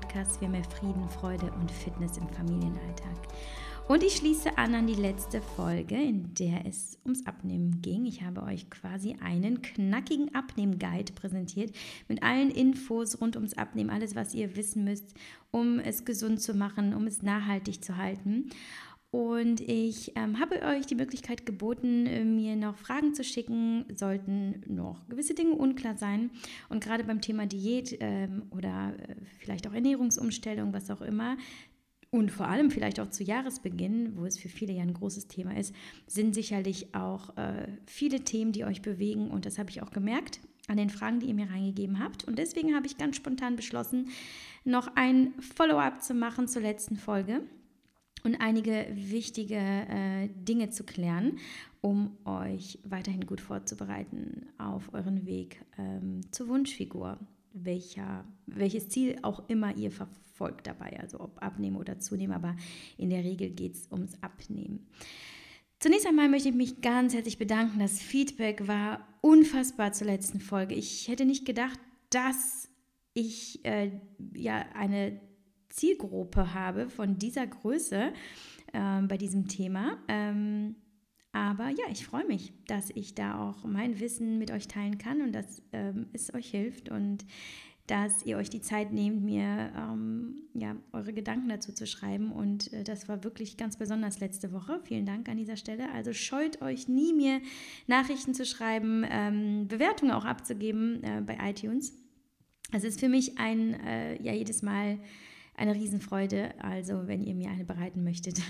Podcast für mehr Frieden, Freude und Fitness im Familienalltag. Und ich schließe an an die letzte Folge, in der es ums Abnehmen ging. Ich habe euch quasi einen knackigen Abnehm-Guide präsentiert mit allen Infos rund ums Abnehmen, alles, was ihr wissen müsst, um es gesund zu machen, um es nachhaltig zu halten. Und ich ähm, habe euch die Möglichkeit geboten, äh, mir noch Fragen zu schicken, sollten noch gewisse Dinge unklar sein. Und gerade beim Thema Diät ähm, oder äh, vielleicht auch Ernährungsumstellung, was auch immer, und vor allem vielleicht auch zu Jahresbeginn, wo es für viele ja ein großes Thema ist, sind sicherlich auch äh, viele Themen, die euch bewegen. Und das habe ich auch gemerkt an den Fragen, die ihr mir reingegeben habt. Und deswegen habe ich ganz spontan beschlossen, noch ein Follow-up zu machen zur letzten Folge und einige wichtige äh, Dinge zu klären, um euch weiterhin gut vorzubereiten auf euren Weg ähm, zur Wunschfigur, welcher, welches Ziel auch immer ihr verfolgt folgt dabei, also ob abnehmen oder zunehmen, aber in der Regel geht es ums Abnehmen. Zunächst einmal möchte ich mich ganz herzlich bedanken. Das Feedback war unfassbar zur letzten Folge. Ich hätte nicht gedacht, dass ich äh, ja eine Zielgruppe habe von dieser Größe äh, bei diesem Thema. Ähm, aber ja, ich freue mich, dass ich da auch mein Wissen mit euch teilen kann und dass ähm, es euch hilft. Und dass ihr euch die Zeit nehmt, mir ähm, ja, eure Gedanken dazu zu schreiben. Und äh, das war wirklich ganz besonders letzte Woche. Vielen Dank an dieser Stelle. Also scheut euch nie, mir Nachrichten zu schreiben, ähm, Bewertungen auch abzugeben äh, bei iTunes. Es ist für mich ein, äh, ja, jedes Mal eine Riesenfreude. Also, wenn ihr mir eine bereiten möchtet,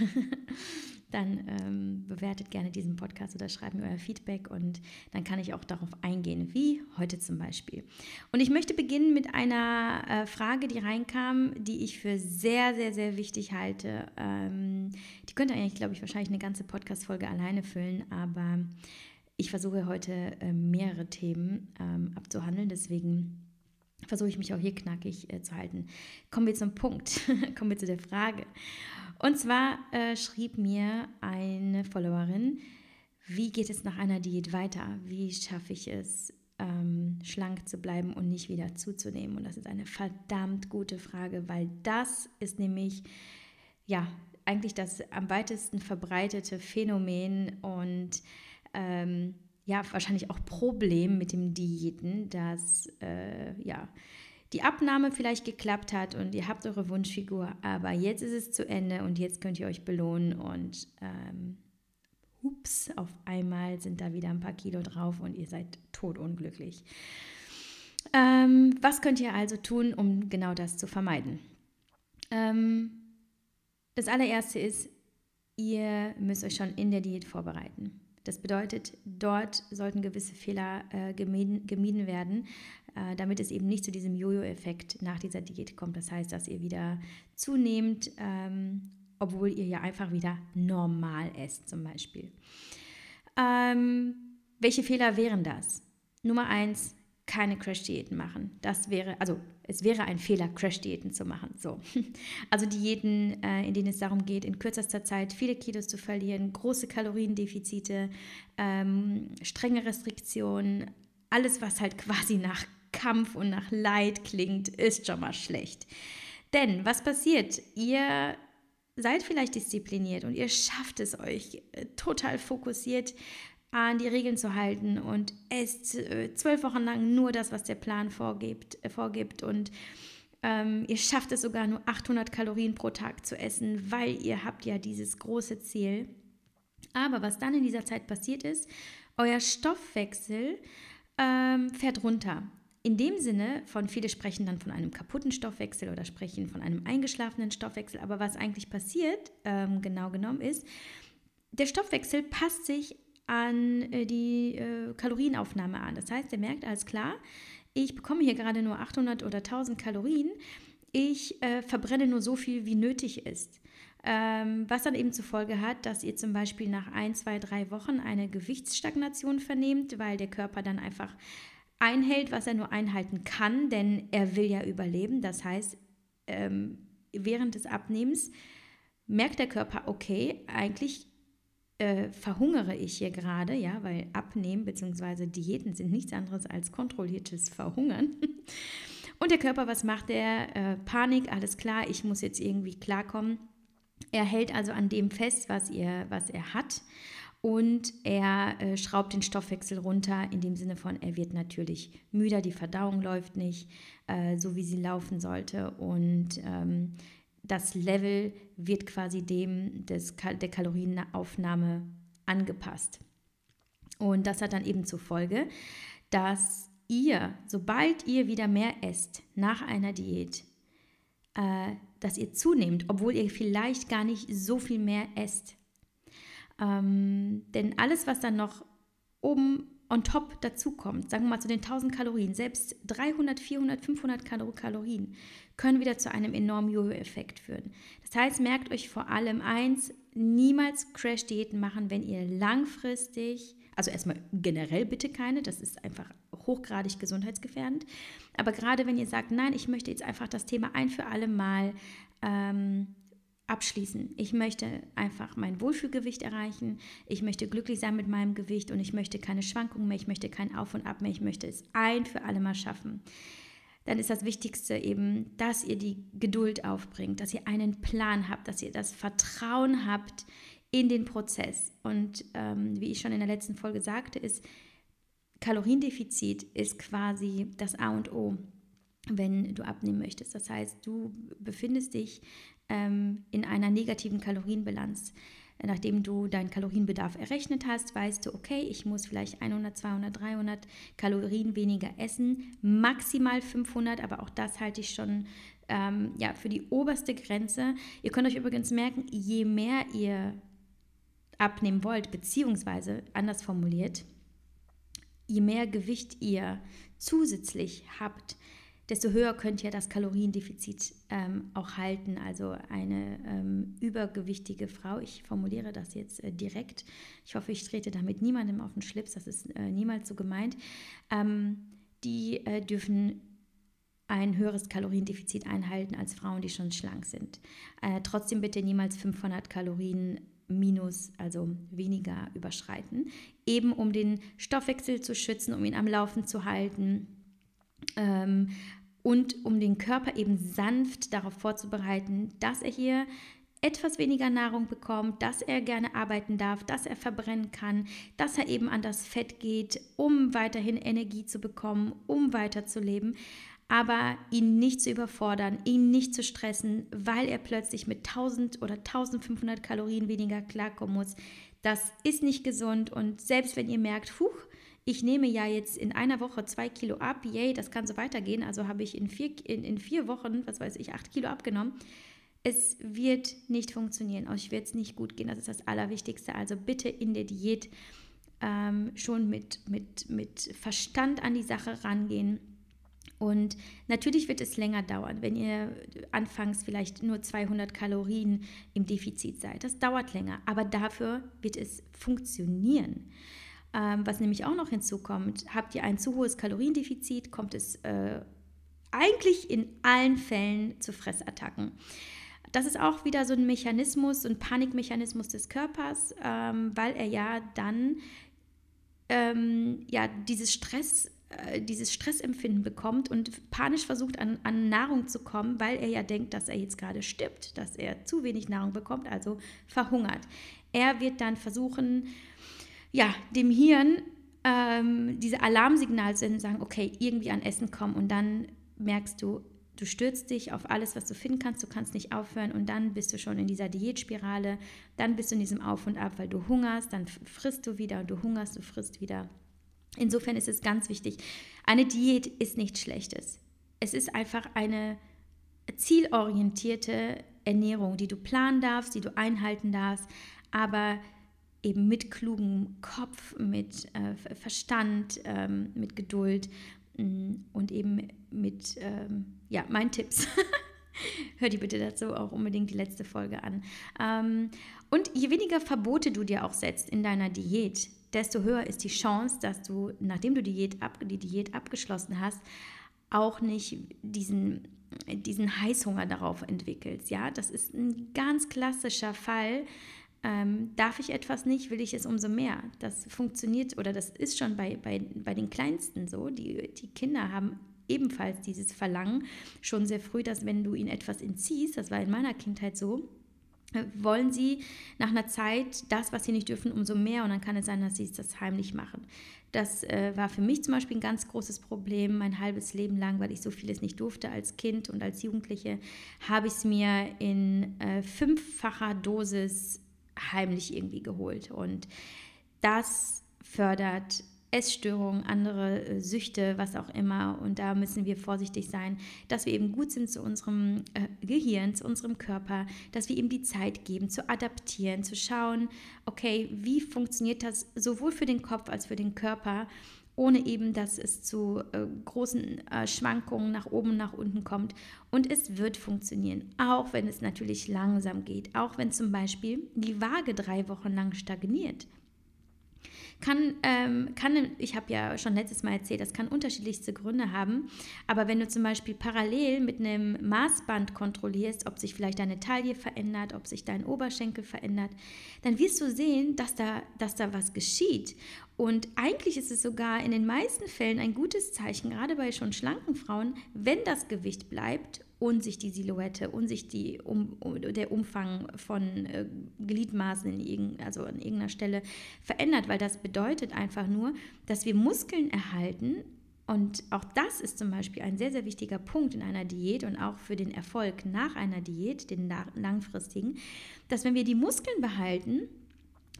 dann ähm, bewertet gerne diesen Podcast oder schreibt mir euer Feedback und dann kann ich auch darauf eingehen, wie heute zum Beispiel. Und ich möchte beginnen mit einer äh, Frage, die reinkam, die ich für sehr, sehr, sehr wichtig halte. Ähm, die könnte eigentlich, glaube ich, wahrscheinlich eine ganze Podcast-Folge alleine füllen, aber ich versuche heute äh, mehrere Themen ähm, abzuhandeln, deswegen versuche ich mich auch hier knackig äh, zu halten. Kommen wir zum Punkt, kommen wir zu der Frage. Und zwar äh, schrieb mir eine Followerin, wie geht es nach einer Diät weiter? Wie schaffe ich es, ähm, schlank zu bleiben und nicht wieder zuzunehmen? Und das ist eine verdammt gute Frage, weil das ist nämlich, ja, eigentlich das am weitesten verbreitete Phänomen und ähm, ja, wahrscheinlich auch Problem mit dem Diäten, dass äh, ja, die Abnahme vielleicht geklappt hat und ihr habt eure Wunschfigur, aber jetzt ist es zu Ende und jetzt könnt ihr euch belohnen und ähm, ups, auf einmal sind da wieder ein paar Kilo drauf und ihr seid totunglücklich. Ähm, was könnt ihr also tun, um genau das zu vermeiden? Ähm, das allererste ist, ihr müsst euch schon in der Diät vorbereiten. Das bedeutet, dort sollten gewisse Fehler äh, gemieden, gemieden, werden, äh, damit es eben nicht zu diesem Jojo-Effekt nach dieser Diät kommt. Das heißt, dass ihr wieder zunehmt, ähm, obwohl ihr ja einfach wieder normal esst zum Beispiel. Ähm, welche Fehler wären das? Nummer eins, keine Crash-Diäten machen. Das wäre, also es wäre ein Fehler, Crash-Diäten zu machen. So. Also Diäten, äh, in denen es darum geht, in kürzester Zeit viele Kilos zu verlieren, große Kaloriendefizite, ähm, strenge Restriktionen, alles, was halt quasi nach Kampf und nach Leid klingt, ist schon mal schlecht. Denn was passiert? Ihr seid vielleicht diszipliniert und ihr schafft es euch äh, total fokussiert an die Regeln zu halten und esst äh, zwölf Wochen lang nur das, was der Plan vorgibt, äh, vorgibt und ähm, ihr schafft es sogar nur 800 Kalorien pro Tag zu essen, weil ihr habt ja dieses große Ziel. Aber was dann in dieser Zeit passiert ist, euer Stoffwechsel ähm, fährt runter. In dem Sinne, von viele sprechen dann von einem kaputten Stoffwechsel oder sprechen von einem eingeschlafenen Stoffwechsel. Aber was eigentlich passiert, ähm, genau genommen, ist, der Stoffwechsel passt sich an äh, die äh, Kalorienaufnahme an. Das heißt, er merkt alles klar, ich bekomme hier gerade nur 800 oder 1000 Kalorien, ich äh, verbrenne nur so viel, wie nötig ist. Ähm, was dann eben zur Folge hat, dass ihr zum Beispiel nach ein, zwei, drei Wochen eine Gewichtsstagnation vernehmt, weil der Körper dann einfach einhält, was er nur einhalten kann, denn er will ja überleben. Das heißt, ähm, während des Abnehmens merkt der Körper, okay, eigentlich äh, verhungere ich hier gerade, ja, weil Abnehmen bzw. Diäten sind nichts anderes als kontrolliertes Verhungern. Und der Körper, was macht er? Äh, Panik, alles klar, ich muss jetzt irgendwie klarkommen. Er hält also an dem fest, was, ihr, was er hat und er äh, schraubt den Stoffwechsel runter, in dem Sinne von, er wird natürlich müder, die Verdauung läuft nicht äh, so, wie sie laufen sollte und ähm, das Level wird quasi dem des, der Kalorienaufnahme angepasst. Und das hat dann eben zur Folge, dass ihr, sobald ihr wieder mehr esst nach einer Diät, äh, dass ihr zunehmt, obwohl ihr vielleicht gar nicht so viel mehr esst. Ähm, denn alles, was dann noch oben on top dazukommt, sagen wir mal zu den 1000 Kalorien, selbst 300, 400, 500 Kalorien können wieder zu einem enormen Jojo-Effekt führen. Das heißt, merkt euch vor allem eins, niemals Crash-Diäten machen, wenn ihr langfristig, also erstmal generell bitte keine, das ist einfach hochgradig gesundheitsgefährdend, aber gerade wenn ihr sagt, nein, ich möchte jetzt einfach das Thema ein für alle Mal ähm, abschließen. Ich möchte einfach mein Wohlfühlgewicht erreichen. Ich möchte glücklich sein mit meinem Gewicht und ich möchte keine Schwankungen mehr. Ich möchte kein Auf und Ab mehr. Ich möchte es ein für alle Mal schaffen. Dann ist das Wichtigste eben, dass ihr die Geduld aufbringt, dass ihr einen Plan habt, dass ihr das Vertrauen habt in den Prozess. Und ähm, wie ich schon in der letzten Folge sagte, ist Kaloriendefizit ist quasi das A und O wenn du abnehmen möchtest. Das heißt, du befindest dich ähm, in einer negativen Kalorienbilanz. Nachdem du deinen Kalorienbedarf errechnet hast, weißt du, okay, ich muss vielleicht 100, 200, 300 Kalorien weniger essen, maximal 500, aber auch das halte ich schon ähm, ja, für die oberste Grenze. Ihr könnt euch übrigens merken, je mehr ihr abnehmen wollt, beziehungsweise anders formuliert, je mehr Gewicht ihr zusätzlich habt, desto höher könnt ihr das Kaloriendefizit ähm, auch halten. Also eine ähm, übergewichtige Frau, ich formuliere das jetzt äh, direkt, ich hoffe, ich trete damit niemandem auf den Schlips, das ist äh, niemals so gemeint, ähm, die äh, dürfen ein höheres Kaloriendefizit einhalten als Frauen, die schon schlank sind. Äh, trotzdem bitte niemals 500 Kalorien minus, also weniger überschreiten, eben um den Stoffwechsel zu schützen, um ihn am Laufen zu halten. Ähm, und um den Körper eben sanft darauf vorzubereiten, dass er hier etwas weniger Nahrung bekommt, dass er gerne arbeiten darf, dass er verbrennen kann, dass er eben an das Fett geht, um weiterhin Energie zu bekommen, um weiterzuleben, aber ihn nicht zu überfordern, ihn nicht zu stressen, weil er plötzlich mit 1000 oder 1500 Kalorien weniger klarkommen muss. Das ist nicht gesund und selbst wenn ihr merkt, huch, ich nehme ja jetzt in einer Woche zwei Kilo ab, yay, das kann so weitergehen. Also habe ich in vier, in, in vier Wochen, was weiß ich, acht Kilo abgenommen. Es wird nicht funktionieren, euch wird es nicht gut gehen. Das ist das Allerwichtigste. Also bitte in der Diät ähm, schon mit, mit, mit Verstand an die Sache rangehen. Und natürlich wird es länger dauern, wenn ihr anfangs vielleicht nur 200 Kalorien im Defizit seid. Das dauert länger, aber dafür wird es funktionieren. Ähm, was nämlich auch noch hinzukommt, habt ihr ein zu hohes Kaloriendefizit, kommt es äh, eigentlich in allen Fällen zu Fressattacken. Das ist auch wieder so ein Mechanismus, so ein Panikmechanismus des Körpers, ähm, weil er ja dann ähm, ja, dieses Stress äh, dieses Stressempfinden bekommt und panisch versucht an, an, Nahrung zu kommen, weil er ja denkt, dass er jetzt gerade stirbt, dass er zu wenig Nahrung bekommt, also verhungert. Er wird dann versuchen, ja, dem Hirn ähm, diese Alarmsignale senden, sagen, okay, irgendwie an Essen kommen. Und dann merkst du, du stürzt dich auf alles, was du finden kannst, du kannst nicht aufhören. Und dann bist du schon in dieser Diätspirale, dann bist du in diesem Auf und Ab, weil du hungerst, dann frisst du wieder und du hungerst, du frisst wieder. Insofern ist es ganz wichtig, eine Diät ist nichts Schlechtes. Es ist einfach eine zielorientierte Ernährung, die du planen darfst, die du einhalten darfst, aber eben mit klugem Kopf, mit äh, Verstand, ähm, mit Geduld mh, mm, und eben mit, ähm, ja, meinen Tipps. Hör dir bitte dazu auch unbedingt die letzte Folge an. Ähm, und je weniger Verbote du dir auch setzt in deiner Diät, desto höher ist die Chance, dass du, nachdem du Diät ab, die Diät abgeschlossen hast, auch nicht diesen, diesen Heißhunger darauf entwickelst. Ja, das ist ein ganz klassischer Fall, ähm, darf ich etwas nicht, will ich es umso mehr. Das funktioniert oder das ist schon bei, bei, bei den Kleinsten so. Die, die Kinder haben ebenfalls dieses Verlangen schon sehr früh, dass wenn du ihnen etwas entziehst, das war in meiner Kindheit so, äh, wollen sie nach einer Zeit das, was sie nicht dürfen, umso mehr und dann kann es sein, dass sie das heimlich machen. Das äh, war für mich zum Beispiel ein ganz großes Problem, mein halbes Leben lang, weil ich so vieles nicht durfte als Kind und als Jugendliche, habe ich es mir in äh, fünffacher Dosis heimlich irgendwie geholt. Und das fördert Essstörungen, andere äh, Süchte, was auch immer. Und da müssen wir vorsichtig sein, dass wir eben gut sind zu unserem äh, Gehirn, zu unserem Körper, dass wir ihm die Zeit geben, zu adaptieren, zu schauen, okay, wie funktioniert das sowohl für den Kopf als für den Körper, ohne eben, dass es zu äh, großen äh, Schwankungen nach oben, nach unten kommt. Und es wird funktionieren, auch wenn es natürlich langsam geht, auch wenn zum Beispiel die Waage drei Wochen lang stagniert. Kann, ähm, kann ich habe ja schon letztes Mal erzählt, das kann unterschiedlichste Gründe haben. Aber wenn du zum Beispiel parallel mit einem Maßband kontrollierst, ob sich vielleicht deine Taille verändert, ob sich dein Oberschenkel verändert, dann wirst du sehen, dass da, dass da was geschieht. Und eigentlich ist es sogar in den meisten Fällen ein gutes Zeichen, gerade bei schon schlanken Frauen, wenn das Gewicht bleibt und sich die Silhouette und sich die, um, der Umfang von äh, Gliedmaßen in irgend, also an irgendeiner Stelle verändert, weil das bedeutet einfach nur, dass wir Muskeln erhalten. Und auch das ist zum Beispiel ein sehr, sehr wichtiger Punkt in einer Diät und auch für den Erfolg nach einer Diät, den langfristigen, dass wenn wir die Muskeln behalten,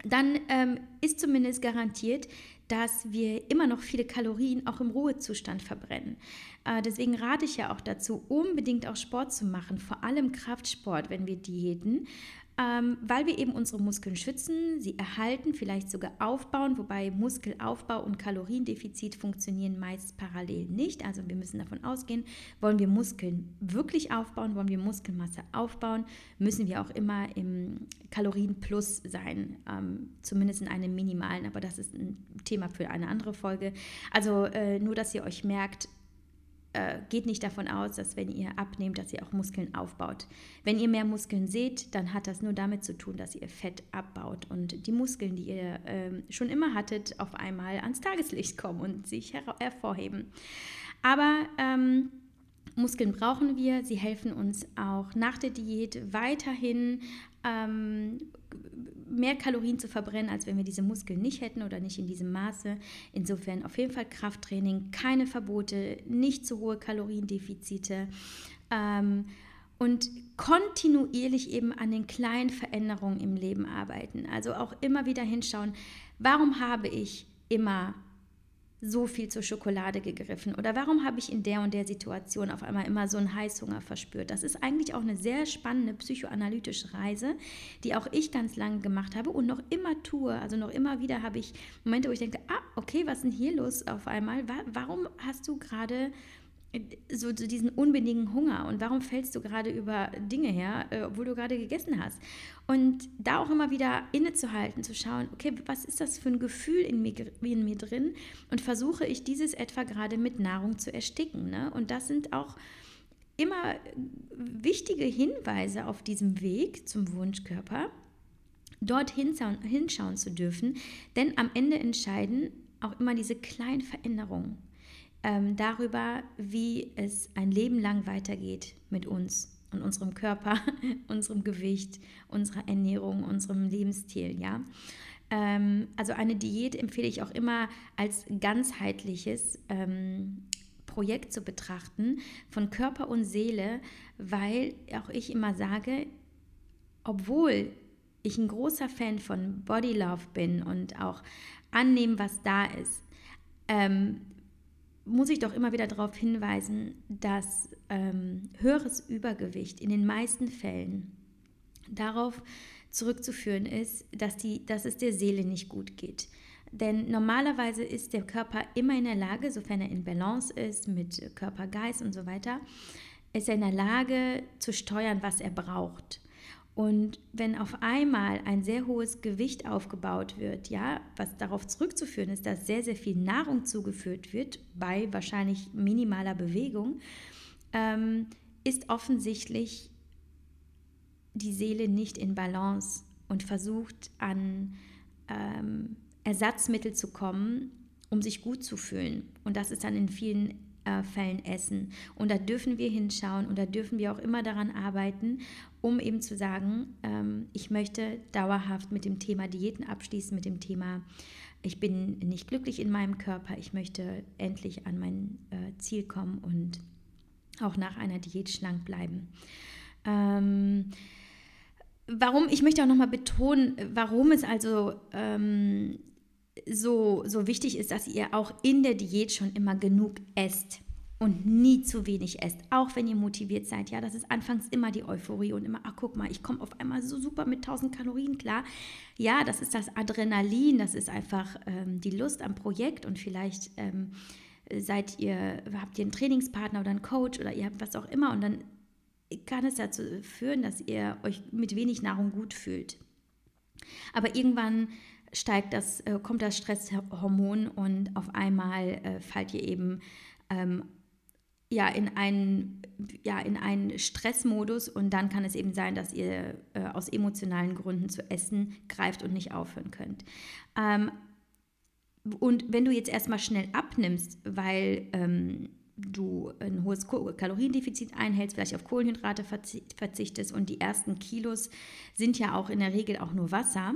dann ähm, ist zumindest garantiert, dass wir immer noch viele Kalorien auch im Ruhezustand verbrennen. Äh, deswegen rate ich ja auch dazu, unbedingt auch Sport zu machen, vor allem Kraftsport, wenn wir diäten, ähm, weil wir eben unsere Muskeln schützen, sie erhalten, vielleicht sogar aufbauen, wobei Muskelaufbau und Kaloriendefizit funktionieren meist parallel nicht. Also wir müssen davon ausgehen, wollen wir Muskeln wirklich aufbauen, wollen wir Muskelmasse aufbauen, müssen wir auch immer im Kalorienplus sein, ähm, zumindest in einem minimalen, aber das ist ein Thema für eine andere Folge. Also äh, nur, dass ihr euch merkt, äh, geht nicht davon aus, dass wenn ihr abnehmt, dass ihr auch Muskeln aufbaut. Wenn ihr mehr Muskeln seht, dann hat das nur damit zu tun, dass ihr Fett abbaut und die Muskeln, die ihr äh, schon immer hattet, auf einmal ans Tageslicht kommen und sich her hervorheben. Aber ähm, Muskeln brauchen wir, sie helfen uns auch nach der Diät weiterhin ähm, mehr Kalorien zu verbrennen, als wenn wir diese Muskeln nicht hätten oder nicht in diesem Maße. Insofern auf jeden Fall Krafttraining, keine Verbote, nicht zu hohe Kaloriendefizite. Ähm, und kontinuierlich eben an den kleinen Veränderungen im Leben arbeiten. Also auch immer wieder hinschauen, warum habe ich immer so viel zur Schokolade gegriffen? Oder warum habe ich in der und der Situation auf einmal immer so einen Heißhunger verspürt? Das ist eigentlich auch eine sehr spannende psychoanalytische Reise, die auch ich ganz lange gemacht habe und noch immer tue. Also noch immer wieder habe ich Momente, wo ich denke, ah, okay, was ist denn hier los auf einmal? Warum hast du gerade so, diesen unbedingten Hunger und warum fällst du gerade über Dinge her, äh, obwohl du gerade gegessen hast? Und da auch immer wieder innezuhalten, zu schauen, okay, was ist das für ein Gefühl in mir, in mir drin und versuche ich dieses etwa gerade mit Nahrung zu ersticken. Ne? Und das sind auch immer wichtige Hinweise auf diesem Weg zum Wunschkörper, dort hinschauen, hinschauen zu dürfen, denn am Ende entscheiden auch immer diese kleinen Veränderungen ähm, darüber, wie es ein Leben lang weitergeht mit uns und unserem Körper, unserem Gewicht, unserer Ernährung, unserem Lebensstil, ja. Ähm, also eine Diät empfehle ich auch immer als ganzheitliches ähm, Projekt zu betrachten von Körper und Seele, weil auch ich immer sage, obwohl ich ein großer Fan von Body Love bin und auch annehmen, was da ist, ähm, muss ich doch immer wieder darauf hinweisen, dass ähm, höheres Übergewicht in den meisten Fällen darauf zurückzuführen ist, dass, die, dass es der Seele nicht gut geht. Denn normalerweise ist der Körper immer in der Lage, sofern er in Balance ist mit Körper, Geist und so weiter, ist er in der Lage zu steuern, was er braucht. Und wenn auf einmal ein sehr hohes Gewicht aufgebaut wird, ja, was darauf zurückzuführen ist, dass sehr, sehr viel Nahrung zugeführt wird, bei wahrscheinlich minimaler Bewegung, ähm, ist offensichtlich die Seele nicht in Balance und versucht an ähm, Ersatzmittel zu kommen, um sich gut zu fühlen. Und das ist dann in vielen äh, Fällen essen. Und da dürfen wir hinschauen und da dürfen wir auch immer daran arbeiten, um eben zu sagen, ähm, ich möchte dauerhaft mit dem Thema Diäten abschließen, mit dem Thema, ich bin nicht glücklich in meinem Körper, ich möchte endlich an mein äh, Ziel kommen und auch nach einer Diät schlank bleiben. Ähm, warum, ich möchte auch nochmal betonen, warum es also ähm, so, so wichtig ist, dass ihr auch in der Diät schon immer genug esst und nie zu wenig esst, auch wenn ihr motiviert seid. Ja, das ist anfangs immer die Euphorie und immer, ach guck mal, ich komme auf einmal so super mit 1000 Kalorien klar. Ja, das ist das Adrenalin, das ist einfach ähm, die Lust am Projekt und vielleicht ähm, seid ihr, habt ihr einen Trainingspartner oder einen Coach oder ihr habt was auch immer und dann kann es dazu führen, dass ihr euch mit wenig Nahrung gut fühlt. Aber irgendwann steigt das, äh, kommt das Stresshormon und auf einmal äh, fallt ihr eben ähm, ja, in einen, ja, in einen Stressmodus und dann kann es eben sein, dass ihr äh, aus emotionalen Gründen zu essen greift und nicht aufhören könnt. Ähm, und wenn du jetzt erstmal schnell abnimmst, weil ähm, du ein hohes Kaloriendefizit einhältst, vielleicht auf Kohlenhydrate verzichtest und die ersten Kilos sind ja auch in der Regel auch nur Wasser,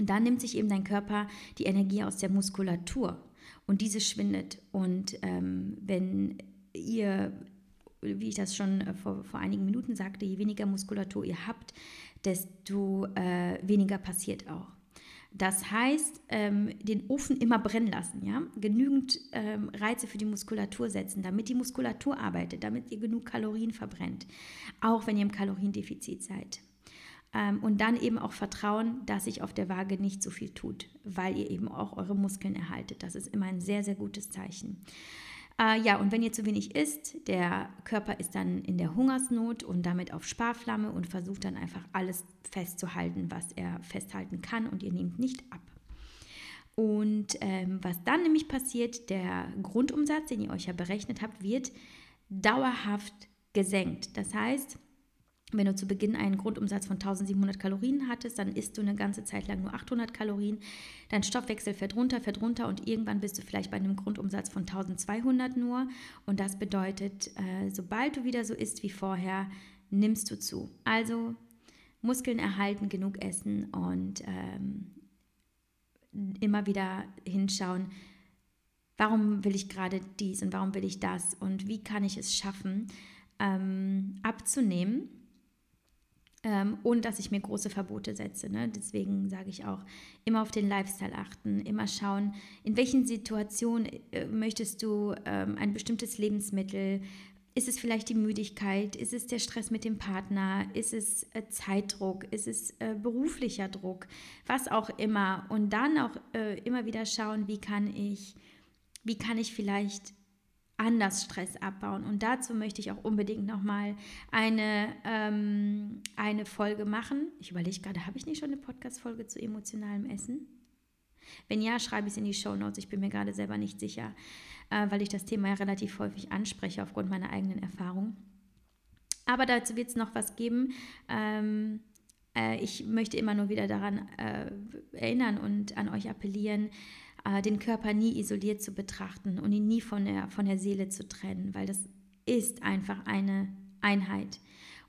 dann nimmt sich eben dein Körper die Energie aus der Muskulatur und diese schwindet. Und ähm, wenn ihr, wie ich das schon äh, vor, vor einigen Minuten sagte, je weniger Muskulatur ihr habt, desto äh, weniger passiert auch. Das heißt, ähm, den Ofen immer brennen lassen, ja? genügend ähm, Reize für die Muskulatur setzen, damit die Muskulatur arbeitet, damit ihr genug Kalorien verbrennt, auch wenn ihr im Kaloriendefizit seid. Ähm, und dann eben auch vertrauen, dass sich auf der Waage nicht so viel tut, weil ihr eben auch eure Muskeln erhaltet. Das ist immer ein sehr, sehr gutes Zeichen. Äh, ja, und wenn ihr zu wenig isst, der Körper ist dann in der Hungersnot und damit auf Sparflamme und versucht dann einfach alles festzuhalten, was er festhalten kann und ihr nehmt nicht ab. Und ähm, was dann nämlich passiert, der Grundumsatz, den ihr euch ja berechnet habt, wird dauerhaft gesenkt. Das heißt, wenn du zu Beginn einen Grundumsatz von 1700 Kalorien hattest, dann isst du eine ganze Zeit lang nur 800 Kalorien. Dein Stoffwechsel fährt runter, fährt runter und irgendwann bist du vielleicht bei einem Grundumsatz von 1200 nur. Und das bedeutet, äh, sobald du wieder so isst wie vorher, nimmst du zu. Also Muskeln erhalten, genug essen und ähm, immer wieder hinschauen, warum will ich gerade dies und warum will ich das und wie kann ich es schaffen, ähm, abzunehmen ähm, und dass ich mir große Verbote setze. Ne? Deswegen sage ich auch, immer auf den Lifestyle achten, immer schauen, in welchen Situationen äh, möchtest du ähm, ein bestimmtes Lebensmittel, ist es vielleicht die Müdigkeit? Ist es der Stress mit dem Partner? Ist es äh, Zeitdruck? Ist es äh, beruflicher Druck? Was auch immer. Und dann auch äh, immer wieder schauen, wie kann ich, wie kann ich vielleicht anders Stress abbauen. Und dazu möchte ich auch unbedingt nochmal eine, ähm, eine Folge machen. Ich überlege gerade, habe ich nicht schon eine Podcast-Folge zu emotionalem Essen? Wenn ja, schreibe ich es in die Show Notes. Ich bin mir gerade selber nicht sicher, äh, weil ich das Thema ja relativ häufig anspreche aufgrund meiner eigenen Erfahrung. Aber dazu wird es noch was geben. Ähm, äh, ich möchte immer nur wieder daran äh, erinnern und an euch appellieren, äh, den Körper nie isoliert zu betrachten und ihn nie von der, von der Seele zu trennen, weil das ist einfach eine Einheit.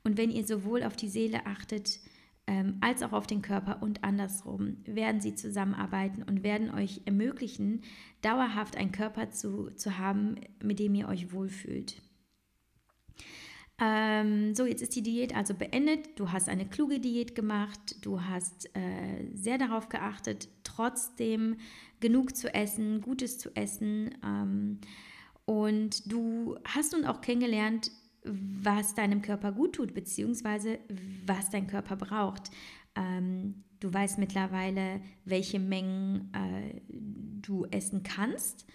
Und wenn ihr sowohl auf die Seele achtet, ähm, als auch auf den Körper und andersrum, werden sie zusammenarbeiten und werden euch ermöglichen, dauerhaft einen Körper zu, zu haben, mit dem ihr euch wohlfühlt. Ähm, so, jetzt ist die Diät also beendet. Du hast eine kluge Diät gemacht. Du hast äh, sehr darauf geachtet, trotzdem genug zu essen, Gutes zu essen. Ähm, und du hast nun auch kennengelernt, was deinem Körper gut tut, beziehungsweise was dein Körper braucht. Ähm, du weißt mittlerweile, welche Mengen äh, du essen kannst.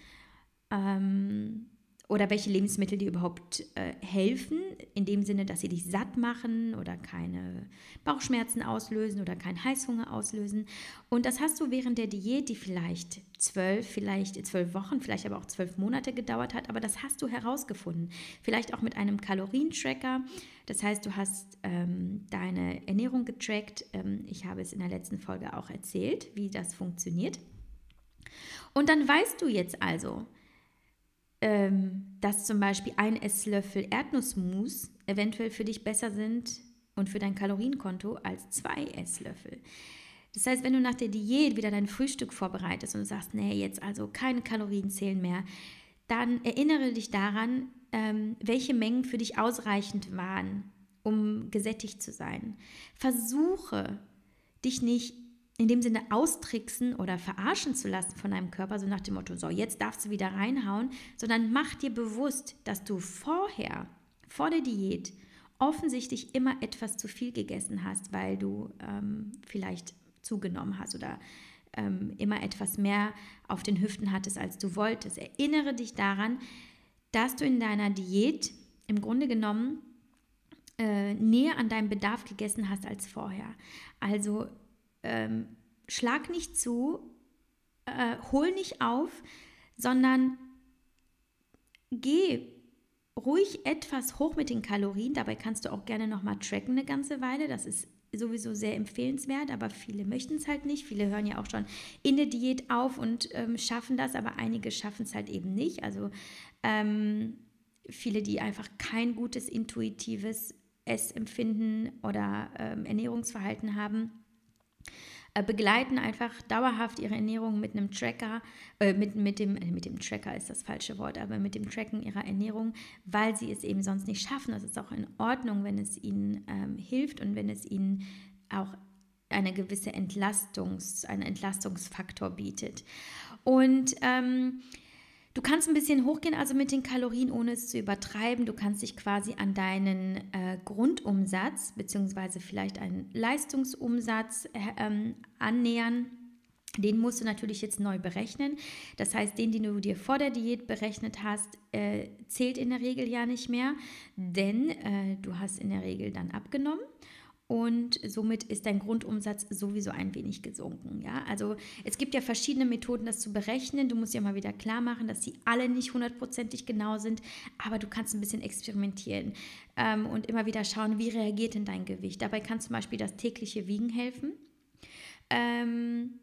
Ähm, oder welche Lebensmittel dir überhaupt äh, helfen, in dem Sinne, dass sie dich satt machen oder keine Bauchschmerzen auslösen oder keinen Heißhunger auslösen. Und das hast du während der Diät, die vielleicht zwölf, vielleicht zwölf Wochen, vielleicht aber auch zwölf Monate gedauert hat, aber das hast du herausgefunden. Vielleicht auch mit einem Kalorientracker. Das heißt, du hast ähm, deine Ernährung getrackt. Ähm, ich habe es in der letzten Folge auch erzählt, wie das funktioniert. Und dann weißt du jetzt also, ähm, dass zum Beispiel ein Esslöffel Erdnussmus eventuell für dich besser sind und für dein Kalorienkonto als zwei Esslöffel. Das heißt, wenn du nach der Diät wieder dein Frühstück vorbereitest und sagst, nee, jetzt also keine Kalorien zählen mehr, dann erinnere dich daran, ähm, welche Mengen für dich ausreichend waren, um gesättigt zu sein. Versuche dich nicht in dem Sinne austricksen oder verarschen zu lassen von deinem Körper, so nach dem Motto, so jetzt darfst du wieder reinhauen, sondern mach dir bewusst, dass du vorher, vor der Diät, offensichtlich immer etwas zu viel gegessen hast, weil du ähm, vielleicht zugenommen hast oder ähm, immer etwas mehr auf den Hüften hattest, als du wolltest. Erinnere dich daran, dass du in deiner Diät im Grunde genommen äh, näher an deinem Bedarf gegessen hast als vorher. Also ähm, schlag nicht zu, äh, hol nicht auf, sondern geh ruhig etwas hoch mit den Kalorien. Dabei kannst du auch gerne nochmal tracken eine ganze Weile. Das ist sowieso sehr empfehlenswert, aber viele möchten es halt nicht. Viele hören ja auch schon in der Diät auf und ähm, schaffen das, aber einige schaffen es halt eben nicht. Also ähm, viele, die einfach kein gutes intuitives Essempfinden oder ähm, Ernährungsverhalten haben begleiten einfach dauerhaft ihre Ernährung mit einem Tracker, äh, mit, mit, dem, äh, mit dem Tracker ist das falsche Wort, aber mit dem Tracken ihrer Ernährung, weil sie es eben sonst nicht schaffen. Das ist auch in Ordnung, wenn es ihnen ähm, hilft und wenn es ihnen auch eine gewisse Entlastungs, einen Entlastungsfaktor bietet. Und ähm, Du kannst ein bisschen hochgehen, also mit den Kalorien, ohne es zu übertreiben. Du kannst dich quasi an deinen äh, Grundumsatz beziehungsweise vielleicht einen Leistungsumsatz äh, ähm, annähern. Den musst du natürlich jetzt neu berechnen. Das heißt, den, den du dir vor der Diät berechnet hast, äh, zählt in der Regel ja nicht mehr, denn äh, du hast in der Regel dann abgenommen und somit ist dein Grundumsatz sowieso ein wenig gesunken. Ja? Also es gibt ja verschiedene Methoden, das zu berechnen. Du musst ja mal wieder klar machen, dass sie alle nicht hundertprozentig genau sind, aber du kannst ein bisschen experimentieren ähm, und immer wieder schauen, wie reagiert denn dein Gewicht. Dabei kann zum Beispiel das tägliche Wiegen helfen. Ähm,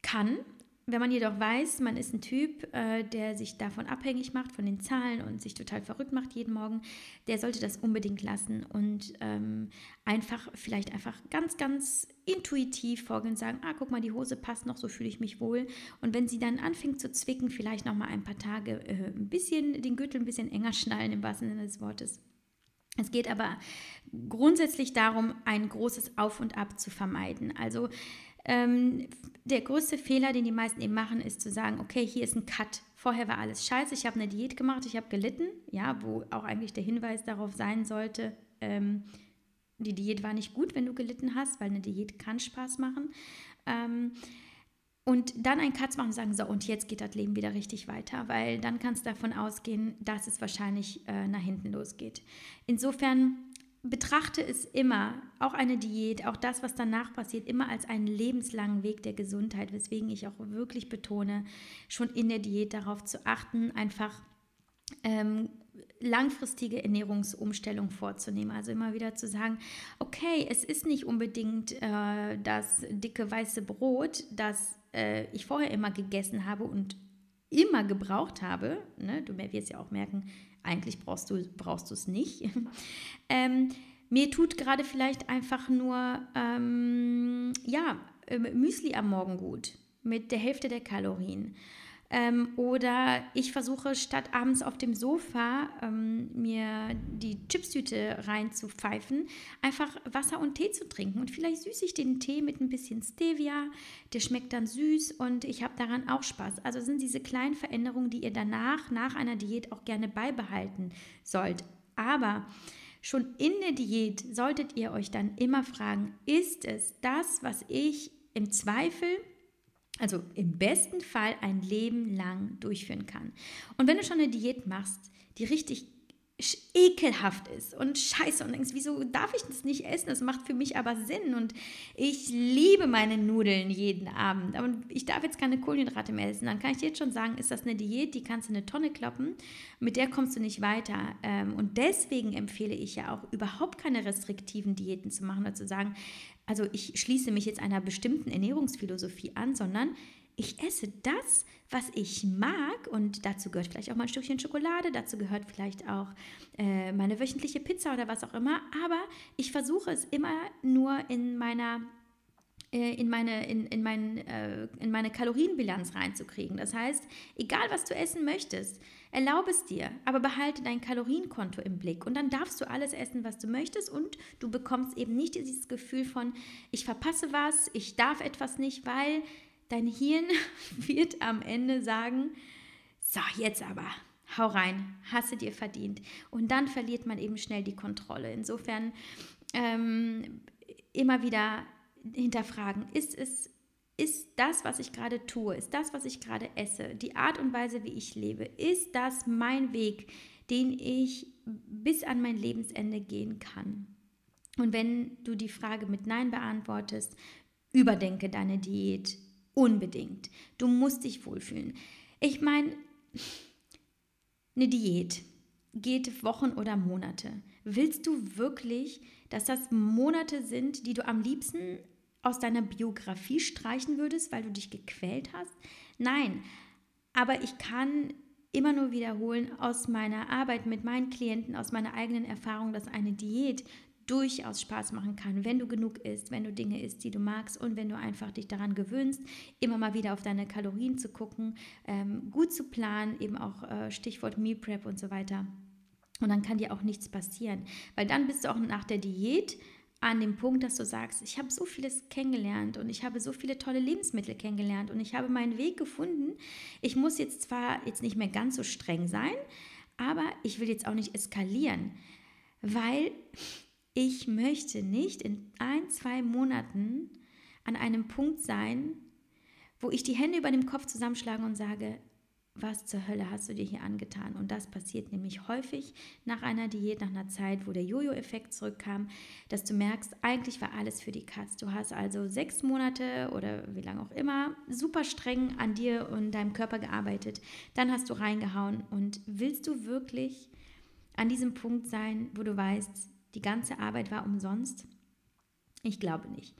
kann, wenn man jedoch weiß, man ist ein Typ, äh, der sich davon abhängig macht, von den Zahlen und sich total verrückt macht jeden Morgen, der sollte das unbedingt lassen und ähm, einfach, vielleicht einfach ganz, ganz intuitiv vorgehen und sagen, ah, guck mal, die Hose passt noch, so fühle ich mich wohl. Und wenn sie dann anfängt zu zwicken, vielleicht noch mal ein paar Tage äh, ein bisschen, den Gürtel ein bisschen enger schnallen, im wahrsten Sinne des Wortes. Es geht aber grundsätzlich darum, ein großes Auf und Ab zu vermeiden. Also ähm, der größte Fehler, den die meisten eben machen, ist zu sagen, okay, hier ist ein Cut. Vorher war alles scheiße, ich habe eine Diät gemacht, ich habe gelitten, ja, wo auch eigentlich der Hinweis darauf sein sollte, ähm, die Diät war nicht gut, wenn du gelitten hast, weil eine Diät kann Spaß machen. Ähm, und dann einen Cut machen und sagen, so, und jetzt geht das Leben wieder richtig weiter, weil dann kannst du davon ausgehen, dass es wahrscheinlich äh, nach hinten losgeht. Insofern betrachte es immer, auch eine Diät, auch das, was danach passiert, immer als einen lebenslangen Weg der Gesundheit, weswegen ich auch wirklich betone, schon in der Diät darauf zu achten, einfach ähm, langfristige Ernährungsumstellung vorzunehmen. Also immer wieder zu sagen, okay, es ist nicht unbedingt äh, das dicke weiße Brot, das äh, ich vorher immer gegessen habe und immer gebraucht habe. Ne? Du wirst ja auch merken, eigentlich brauchst du brauchst es nicht. ähm, mir tut gerade vielleicht einfach nur ähm, ja, ähm, Müsli am Morgen gut mit der Hälfte der Kalorien. Ähm, oder ich versuche statt abends auf dem Sofa ähm, mir die Chipstüte reinzupfeifen, einfach Wasser und Tee zu trinken. Und vielleicht süße ich den Tee mit ein bisschen Stevia. Der schmeckt dann süß und ich habe daran auch Spaß. Also sind diese kleinen Veränderungen, die ihr danach, nach einer Diät auch gerne beibehalten sollt. Aber schon in der Diät solltet ihr euch dann immer fragen, ist es das, was ich im Zweifel also im besten Fall ein Leben lang durchführen kann. Und wenn du schon eine Diät machst, die richtig ekelhaft ist und scheiße und denkst, wieso darf ich das nicht essen? Das macht für mich aber Sinn und ich liebe meine Nudeln jeden Abend, aber ich darf jetzt keine Kohlenhydrate mehr essen. Dann kann ich jetzt schon sagen, ist das eine Diät, die kannst du in eine Tonne kloppen, mit der kommst du nicht weiter. Ähm, und deswegen empfehle ich ja auch überhaupt keine restriktiven Diäten zu machen oder zu sagen, also ich schließe mich jetzt einer bestimmten Ernährungsphilosophie an, sondern ich esse das, was ich mag und dazu gehört vielleicht auch mal ein Stückchen Schokolade, dazu gehört vielleicht auch äh, meine wöchentliche Pizza oder was auch immer, aber ich versuche es immer nur in meiner äh, in meine, in, in, mein, äh, in meine Kalorienbilanz reinzukriegen. Das heißt, egal was du essen möchtest, erlaube es dir, aber behalte dein Kalorienkonto im Blick und dann darfst du alles essen, was du möchtest und du bekommst eben nicht dieses Gefühl von, ich verpasse was, ich darf etwas nicht, weil dein Hirn wird am Ende sagen, so, jetzt aber, hau rein, hasse dir verdient. Und dann verliert man eben schnell die Kontrolle. Insofern ähm, immer wieder hinterfragen, ist es ist das, was ich gerade tue, ist das, was ich gerade esse, die Art und Weise, wie ich lebe, ist das mein Weg, den ich bis an mein Lebensende gehen kann? Und wenn du die Frage mit Nein beantwortest, überdenke deine Diät unbedingt. Du musst dich wohlfühlen. Ich meine, eine Diät geht Wochen oder Monate. Willst du wirklich, dass das Monate sind, die du am liebsten aus deiner Biografie streichen würdest, weil du dich gequält hast? Nein, aber ich kann immer nur wiederholen aus meiner Arbeit mit meinen Klienten, aus meiner eigenen Erfahrung, dass eine Diät durchaus Spaß machen kann, wenn du genug isst, wenn du Dinge isst, die du magst und wenn du einfach dich daran gewöhnst, immer mal wieder auf deine Kalorien zu gucken, ähm, gut zu planen, eben auch äh, Stichwort Meal Prep und so weiter. Und dann kann dir auch nichts passieren, weil dann bist du auch nach der Diät an dem Punkt, dass du sagst, ich habe so vieles kennengelernt und ich habe so viele tolle Lebensmittel kennengelernt und ich habe meinen Weg gefunden. Ich muss jetzt zwar jetzt nicht mehr ganz so streng sein, aber ich will jetzt auch nicht eskalieren, weil ich möchte nicht in ein, zwei Monaten an einem Punkt sein, wo ich die Hände über dem Kopf zusammenschlage und sage, was zur Hölle hast du dir hier angetan? Und das passiert nämlich häufig nach einer Diät, nach einer Zeit, wo der Jojo-Effekt zurückkam, dass du merkst, eigentlich war alles für die Katz. Du hast also sechs Monate oder wie lange auch immer super streng an dir und deinem Körper gearbeitet. Dann hast du reingehauen und willst du wirklich an diesem Punkt sein, wo du weißt, die ganze Arbeit war umsonst? Ich glaube nicht.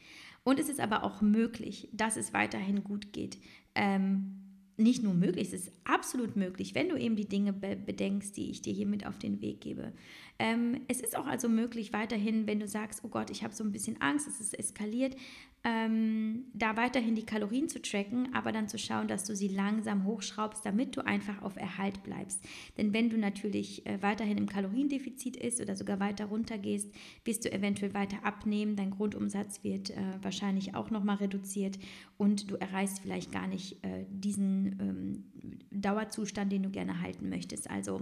Und es ist aber auch möglich, dass es weiterhin gut geht. Ähm, nicht nur möglich, es ist absolut möglich, wenn du eben die Dinge be bedenkst, die ich dir hier mit auf den Weg gebe. Ähm, es ist auch also möglich weiterhin, wenn du sagst, oh Gott, ich habe so ein bisschen Angst, es ist eskaliert, ähm, da weiterhin die Kalorien zu tracken, aber dann zu schauen, dass du sie langsam hochschraubst, damit du einfach auf Erhalt bleibst. Denn wenn du natürlich äh, weiterhin im Kaloriendefizit ist oder sogar weiter runtergehst, wirst du eventuell weiter abnehmen, dein Grundumsatz wird äh, wahrscheinlich auch nochmal reduziert und du erreichst vielleicht gar nicht äh, diesen ähm, Dauerzustand, den du gerne halten möchtest. Also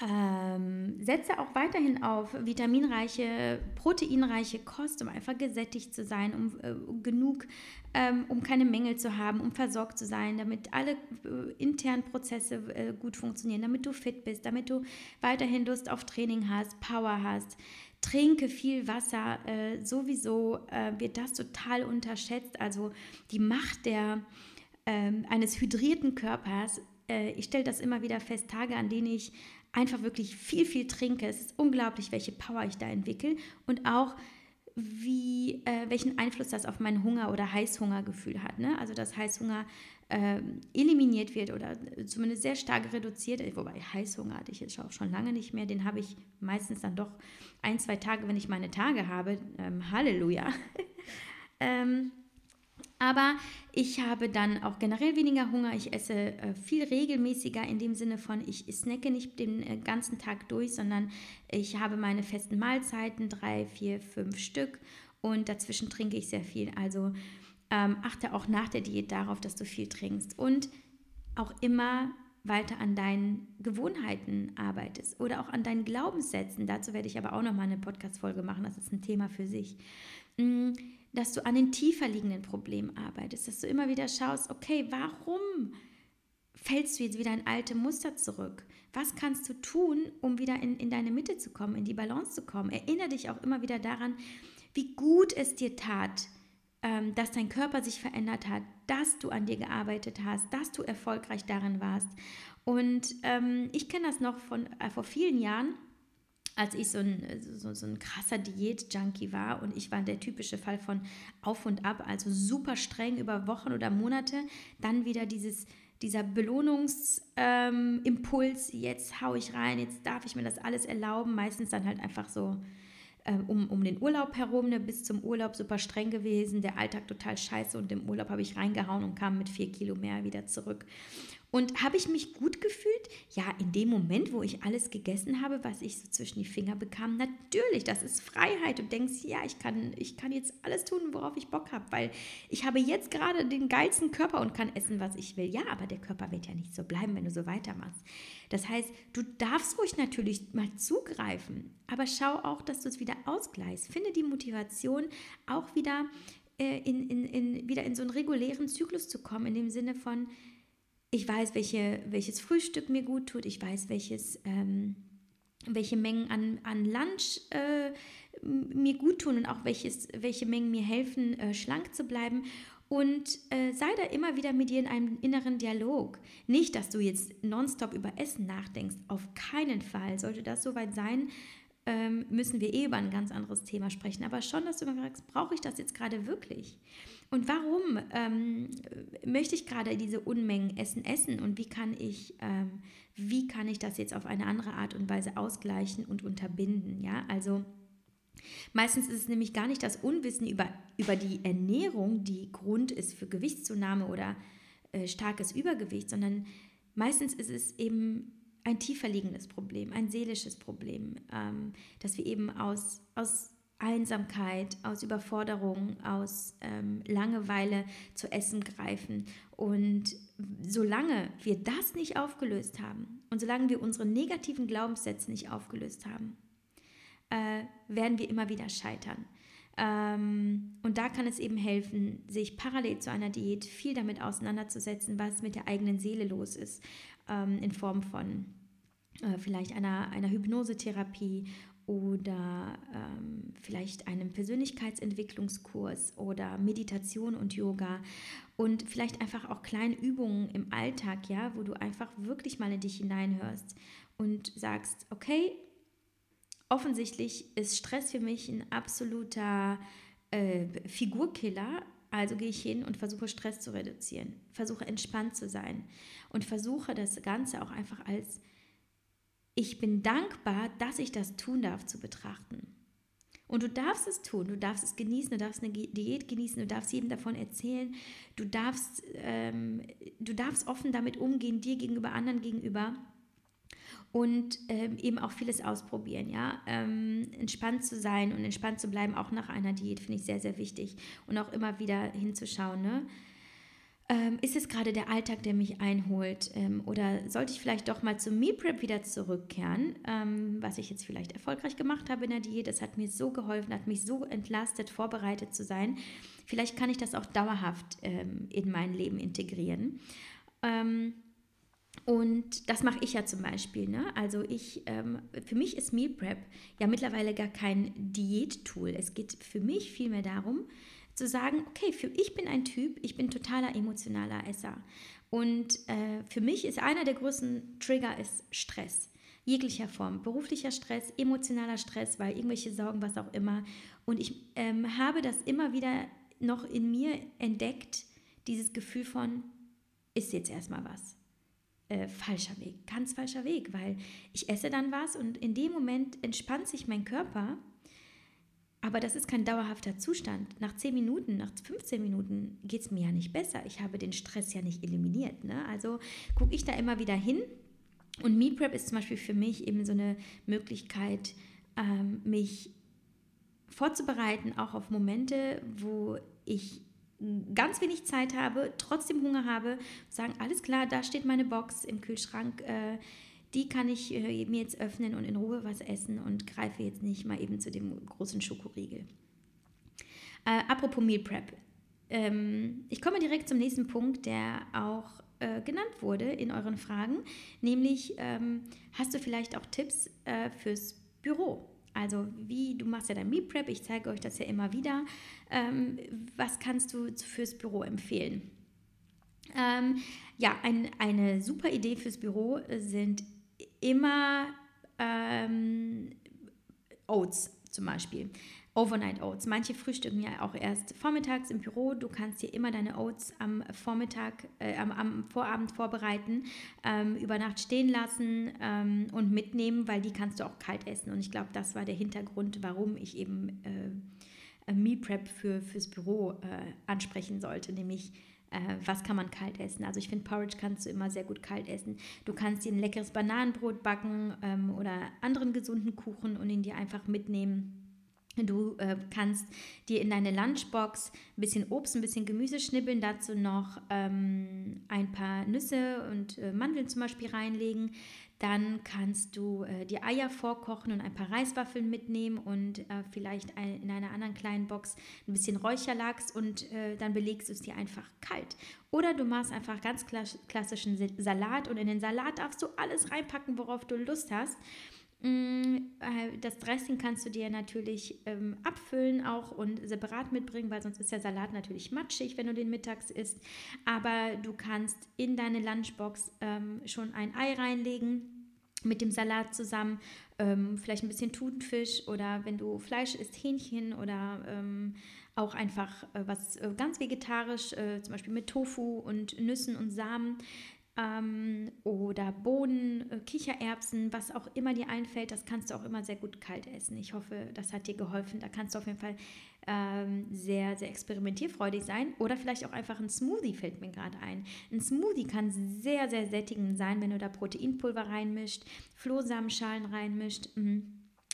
ähm, setze auch weiterhin auf vitaminreiche, proteinreiche Kost, um einfach gesättigt zu sein, um äh, genug, ähm, um keine Mängel zu haben, um versorgt zu sein, damit alle äh, internen Prozesse äh, gut funktionieren, damit du fit bist, damit du weiterhin Lust auf Training hast, Power hast. Trinke viel Wasser. Äh, sowieso äh, wird das total unterschätzt. Also die Macht der, ähm, eines hydrierten Körpers äh, ich stelle das immer wieder fest, Tage, an denen ich einfach wirklich viel, viel trinke. Es ist unglaublich, welche Power ich da entwickle und auch wie, äh, welchen Einfluss das auf mein Hunger- oder Heißhungergefühl hat. Ne? Also dass Heißhunger äh, eliminiert wird oder zumindest sehr stark reduziert. Wobei Heißhunger hatte ich jetzt auch schon lange nicht mehr. Den habe ich meistens dann doch ein, zwei Tage, wenn ich meine Tage habe. Ähm, Halleluja. ähm, aber ich habe dann auch generell weniger Hunger. Ich esse äh, viel regelmäßiger in dem Sinne von, ich snacke nicht den äh, ganzen Tag durch, sondern ich habe meine festen Mahlzeiten, drei, vier, fünf Stück. Und dazwischen trinke ich sehr viel. Also ähm, achte auch nach der Diät darauf, dass du viel trinkst. Und auch immer weiter an deinen Gewohnheiten arbeitest oder auch an deinen Glaubenssätzen. Dazu werde ich aber auch noch mal eine Podcast-Folge machen. Das ist ein Thema für sich. Mm, dass du an den tiefer liegenden Problemen arbeitest, dass du immer wieder schaust, okay, warum fällst du jetzt wieder in alte Muster zurück? Was kannst du tun, um wieder in, in deine Mitte zu kommen, in die Balance zu kommen? Erinnere dich auch immer wieder daran, wie gut es dir tat, ähm, dass dein Körper sich verändert hat, dass du an dir gearbeitet hast, dass du erfolgreich darin warst. Und ähm, ich kenne das noch von äh, vor vielen Jahren als ich so ein, so, so ein krasser Diät-Junkie war und ich war der typische Fall von auf und ab, also super streng über Wochen oder Monate, dann wieder dieses, dieser Belohnungsimpuls, ähm, jetzt hau ich rein, jetzt darf ich mir das alles erlauben, meistens dann halt einfach so äh, um, um den Urlaub herum, ne, bis zum Urlaub super streng gewesen, der Alltag total scheiße und im Urlaub habe ich reingehauen und kam mit vier Kilo mehr wieder zurück. Und habe ich mich gut gefühlt? Ja, in dem Moment, wo ich alles gegessen habe, was ich so zwischen die Finger bekam, natürlich, das ist Freiheit. Du denkst, ja, ich kann, ich kann jetzt alles tun, worauf ich Bock habe, weil ich habe jetzt gerade den geilsten Körper und kann essen, was ich will. Ja, aber der Körper wird ja nicht so bleiben, wenn du so weitermachst. Das heißt, du darfst ruhig natürlich mal zugreifen, aber schau auch, dass du es wieder ausgleichst. Finde die Motivation auch wieder äh, in, in, in, wieder in so einen regulären Zyklus zu kommen, in dem Sinne von, ich weiß, welche, welches Frühstück mir gut tut, ich weiß, welches, ähm, welche Mengen an, an Lunch äh, mir gut tun und auch welches, welche Mengen mir helfen, äh, schlank zu bleiben. Und äh, sei da immer wieder mit dir in einem inneren Dialog. Nicht, dass du jetzt nonstop über Essen nachdenkst. Auf keinen Fall. Sollte das soweit sein, ähm, müssen wir eh über ein ganz anderes Thema sprechen. Aber schon, dass du immer fragst, brauche ich das jetzt gerade wirklich? Und warum ähm, möchte ich gerade diese Unmengen Essen essen und wie kann ich, ähm, wie kann ich das jetzt auf eine andere Art und Weise ausgleichen und unterbinden? Ja, also meistens ist es nämlich gar nicht das Unwissen über, über die Ernährung, die Grund ist für Gewichtszunahme oder äh, starkes Übergewicht, sondern meistens ist es eben ein tiefer liegendes Problem, ein seelisches Problem, ähm, dass wir eben aus, aus Einsamkeit, aus Überforderung, aus ähm, Langeweile zu essen greifen. Und solange wir das nicht aufgelöst haben und solange wir unsere negativen Glaubenssätze nicht aufgelöst haben, äh, werden wir immer wieder scheitern. Ähm, und da kann es eben helfen, sich parallel zu einer Diät viel damit auseinanderzusetzen, was mit der eigenen Seele los ist, ähm, in Form von äh, vielleicht einer, einer Hypnosetherapie oder ähm, vielleicht einem Persönlichkeitsentwicklungskurs oder Meditation und Yoga und vielleicht einfach auch kleine Übungen im Alltag, ja, wo du einfach wirklich mal in dich hineinhörst und sagst, okay, offensichtlich ist Stress für mich ein absoluter äh, Figurkiller, also gehe ich hin und versuche Stress zu reduzieren, versuche entspannt zu sein und versuche das Ganze auch einfach als ich bin dankbar, dass ich das tun darf, zu betrachten. Und du darfst es tun, du darfst es genießen, du darfst eine Diät genießen, du darfst jedem davon erzählen, du darfst, ähm, du darfst offen damit umgehen, dir gegenüber, anderen gegenüber und ähm, eben auch vieles ausprobieren, ja. Ähm, entspannt zu sein und entspannt zu bleiben, auch nach einer Diät, finde ich sehr, sehr wichtig. Und auch immer wieder hinzuschauen, ne? Ähm, ist es gerade der Alltag, der mich einholt? Ähm, oder sollte ich vielleicht doch mal zum Meal Prep wieder zurückkehren, ähm, was ich jetzt vielleicht erfolgreich gemacht habe in der Diät? Das hat mir so geholfen, hat mich so entlastet, vorbereitet zu sein. Vielleicht kann ich das auch dauerhaft ähm, in mein Leben integrieren. Ähm, und das mache ich ja zum Beispiel. Ne? Also ich, ähm, für mich ist Meal Prep ja mittlerweile gar kein Diät-Tool. Es geht für mich vielmehr darum, zu sagen, okay, für, ich bin ein Typ, ich bin totaler emotionaler Esser. Und äh, für mich ist einer der größten Trigger ist Stress. Jeglicher Form. Beruflicher Stress, emotionaler Stress, weil irgendwelche Sorgen, was auch immer. Und ich ähm, habe das immer wieder noch in mir entdeckt, dieses Gefühl von, ist jetzt erstmal was. Äh, falscher Weg, ganz falscher Weg, weil ich esse dann was und in dem Moment entspannt sich mein Körper aber das ist kein dauerhafter Zustand. Nach 10 Minuten, nach 15 Minuten geht es mir ja nicht besser. Ich habe den Stress ja nicht eliminiert. Ne? Also gucke ich da immer wieder hin. Und Meal Prep ist zum Beispiel für mich eben so eine Möglichkeit, ähm, mich vorzubereiten, auch auf Momente, wo ich ganz wenig Zeit habe, trotzdem Hunger habe, sagen, alles klar, da steht meine Box im Kühlschrank. Äh, die kann ich äh, mir jetzt öffnen und in Ruhe was essen und greife jetzt nicht mal eben zu dem großen Schokoriegel. Äh, apropos Meal Prep. Ähm, ich komme direkt zum nächsten Punkt, der auch äh, genannt wurde in euren Fragen, nämlich ähm, hast du vielleicht auch Tipps äh, fürs Büro? Also wie, du machst ja dein Meal Prep, ich zeige euch das ja immer wieder. Ähm, was kannst du fürs Büro empfehlen? Ähm, ja, ein, eine super Idee fürs Büro sind immer ähm, Oats zum Beispiel. Overnight Oats. Manche frühstücken ja auch erst vormittags im Büro. Du kannst dir immer deine Oats am Vormittag, äh, am, am, Vorabend vorbereiten, ähm, über Nacht stehen lassen ähm, und mitnehmen, weil die kannst du auch kalt essen. Und ich glaube, das war der Hintergrund, warum ich eben äh, Me Prep für, fürs Büro äh, ansprechen sollte, nämlich äh, was kann man kalt essen. Also ich finde, Porridge kannst du immer sehr gut kalt essen. Du kannst dir ein leckeres Bananenbrot backen ähm, oder anderen gesunden Kuchen und ihn dir einfach mitnehmen Du äh, kannst dir in deine Lunchbox ein bisschen Obst, ein bisschen Gemüse schnibbeln, dazu noch ähm, ein paar Nüsse und äh, Mandeln zum Beispiel reinlegen. Dann kannst du äh, die Eier vorkochen und ein paar Reiswaffeln mitnehmen und äh, vielleicht ein, in einer anderen kleinen Box ein bisschen Räucherlachs und äh, dann belegst du es dir einfach kalt. Oder du machst einfach ganz klassischen Salat und in den Salat darfst du alles reinpacken, worauf du Lust hast. Mm, äh, das Dressing kannst du dir natürlich ähm, abfüllen auch und separat mitbringen, weil sonst ist der Salat natürlich matschig, wenn du den mittags isst. Aber du kannst in deine Lunchbox ähm, schon ein Ei reinlegen mit dem Salat zusammen, ähm, vielleicht ein bisschen Thunfisch oder wenn du Fleisch isst, Hähnchen oder ähm, auch einfach äh, was äh, ganz vegetarisch, äh, zum Beispiel mit Tofu und Nüssen und Samen ähm, oder Bohnen, äh, Kichererbsen, was auch immer dir einfällt, das kannst du auch immer sehr gut kalt essen. Ich hoffe, das hat dir geholfen. Da kannst du auf jeden Fall ähm, sehr, sehr experimentierfreudig sein. Oder vielleicht auch einfach ein Smoothie fällt mir gerade ein. Ein Smoothie kann sehr, sehr sättigend sein, wenn du da Proteinpulver reinmischt, Flohsamenschalen reinmischt. Mh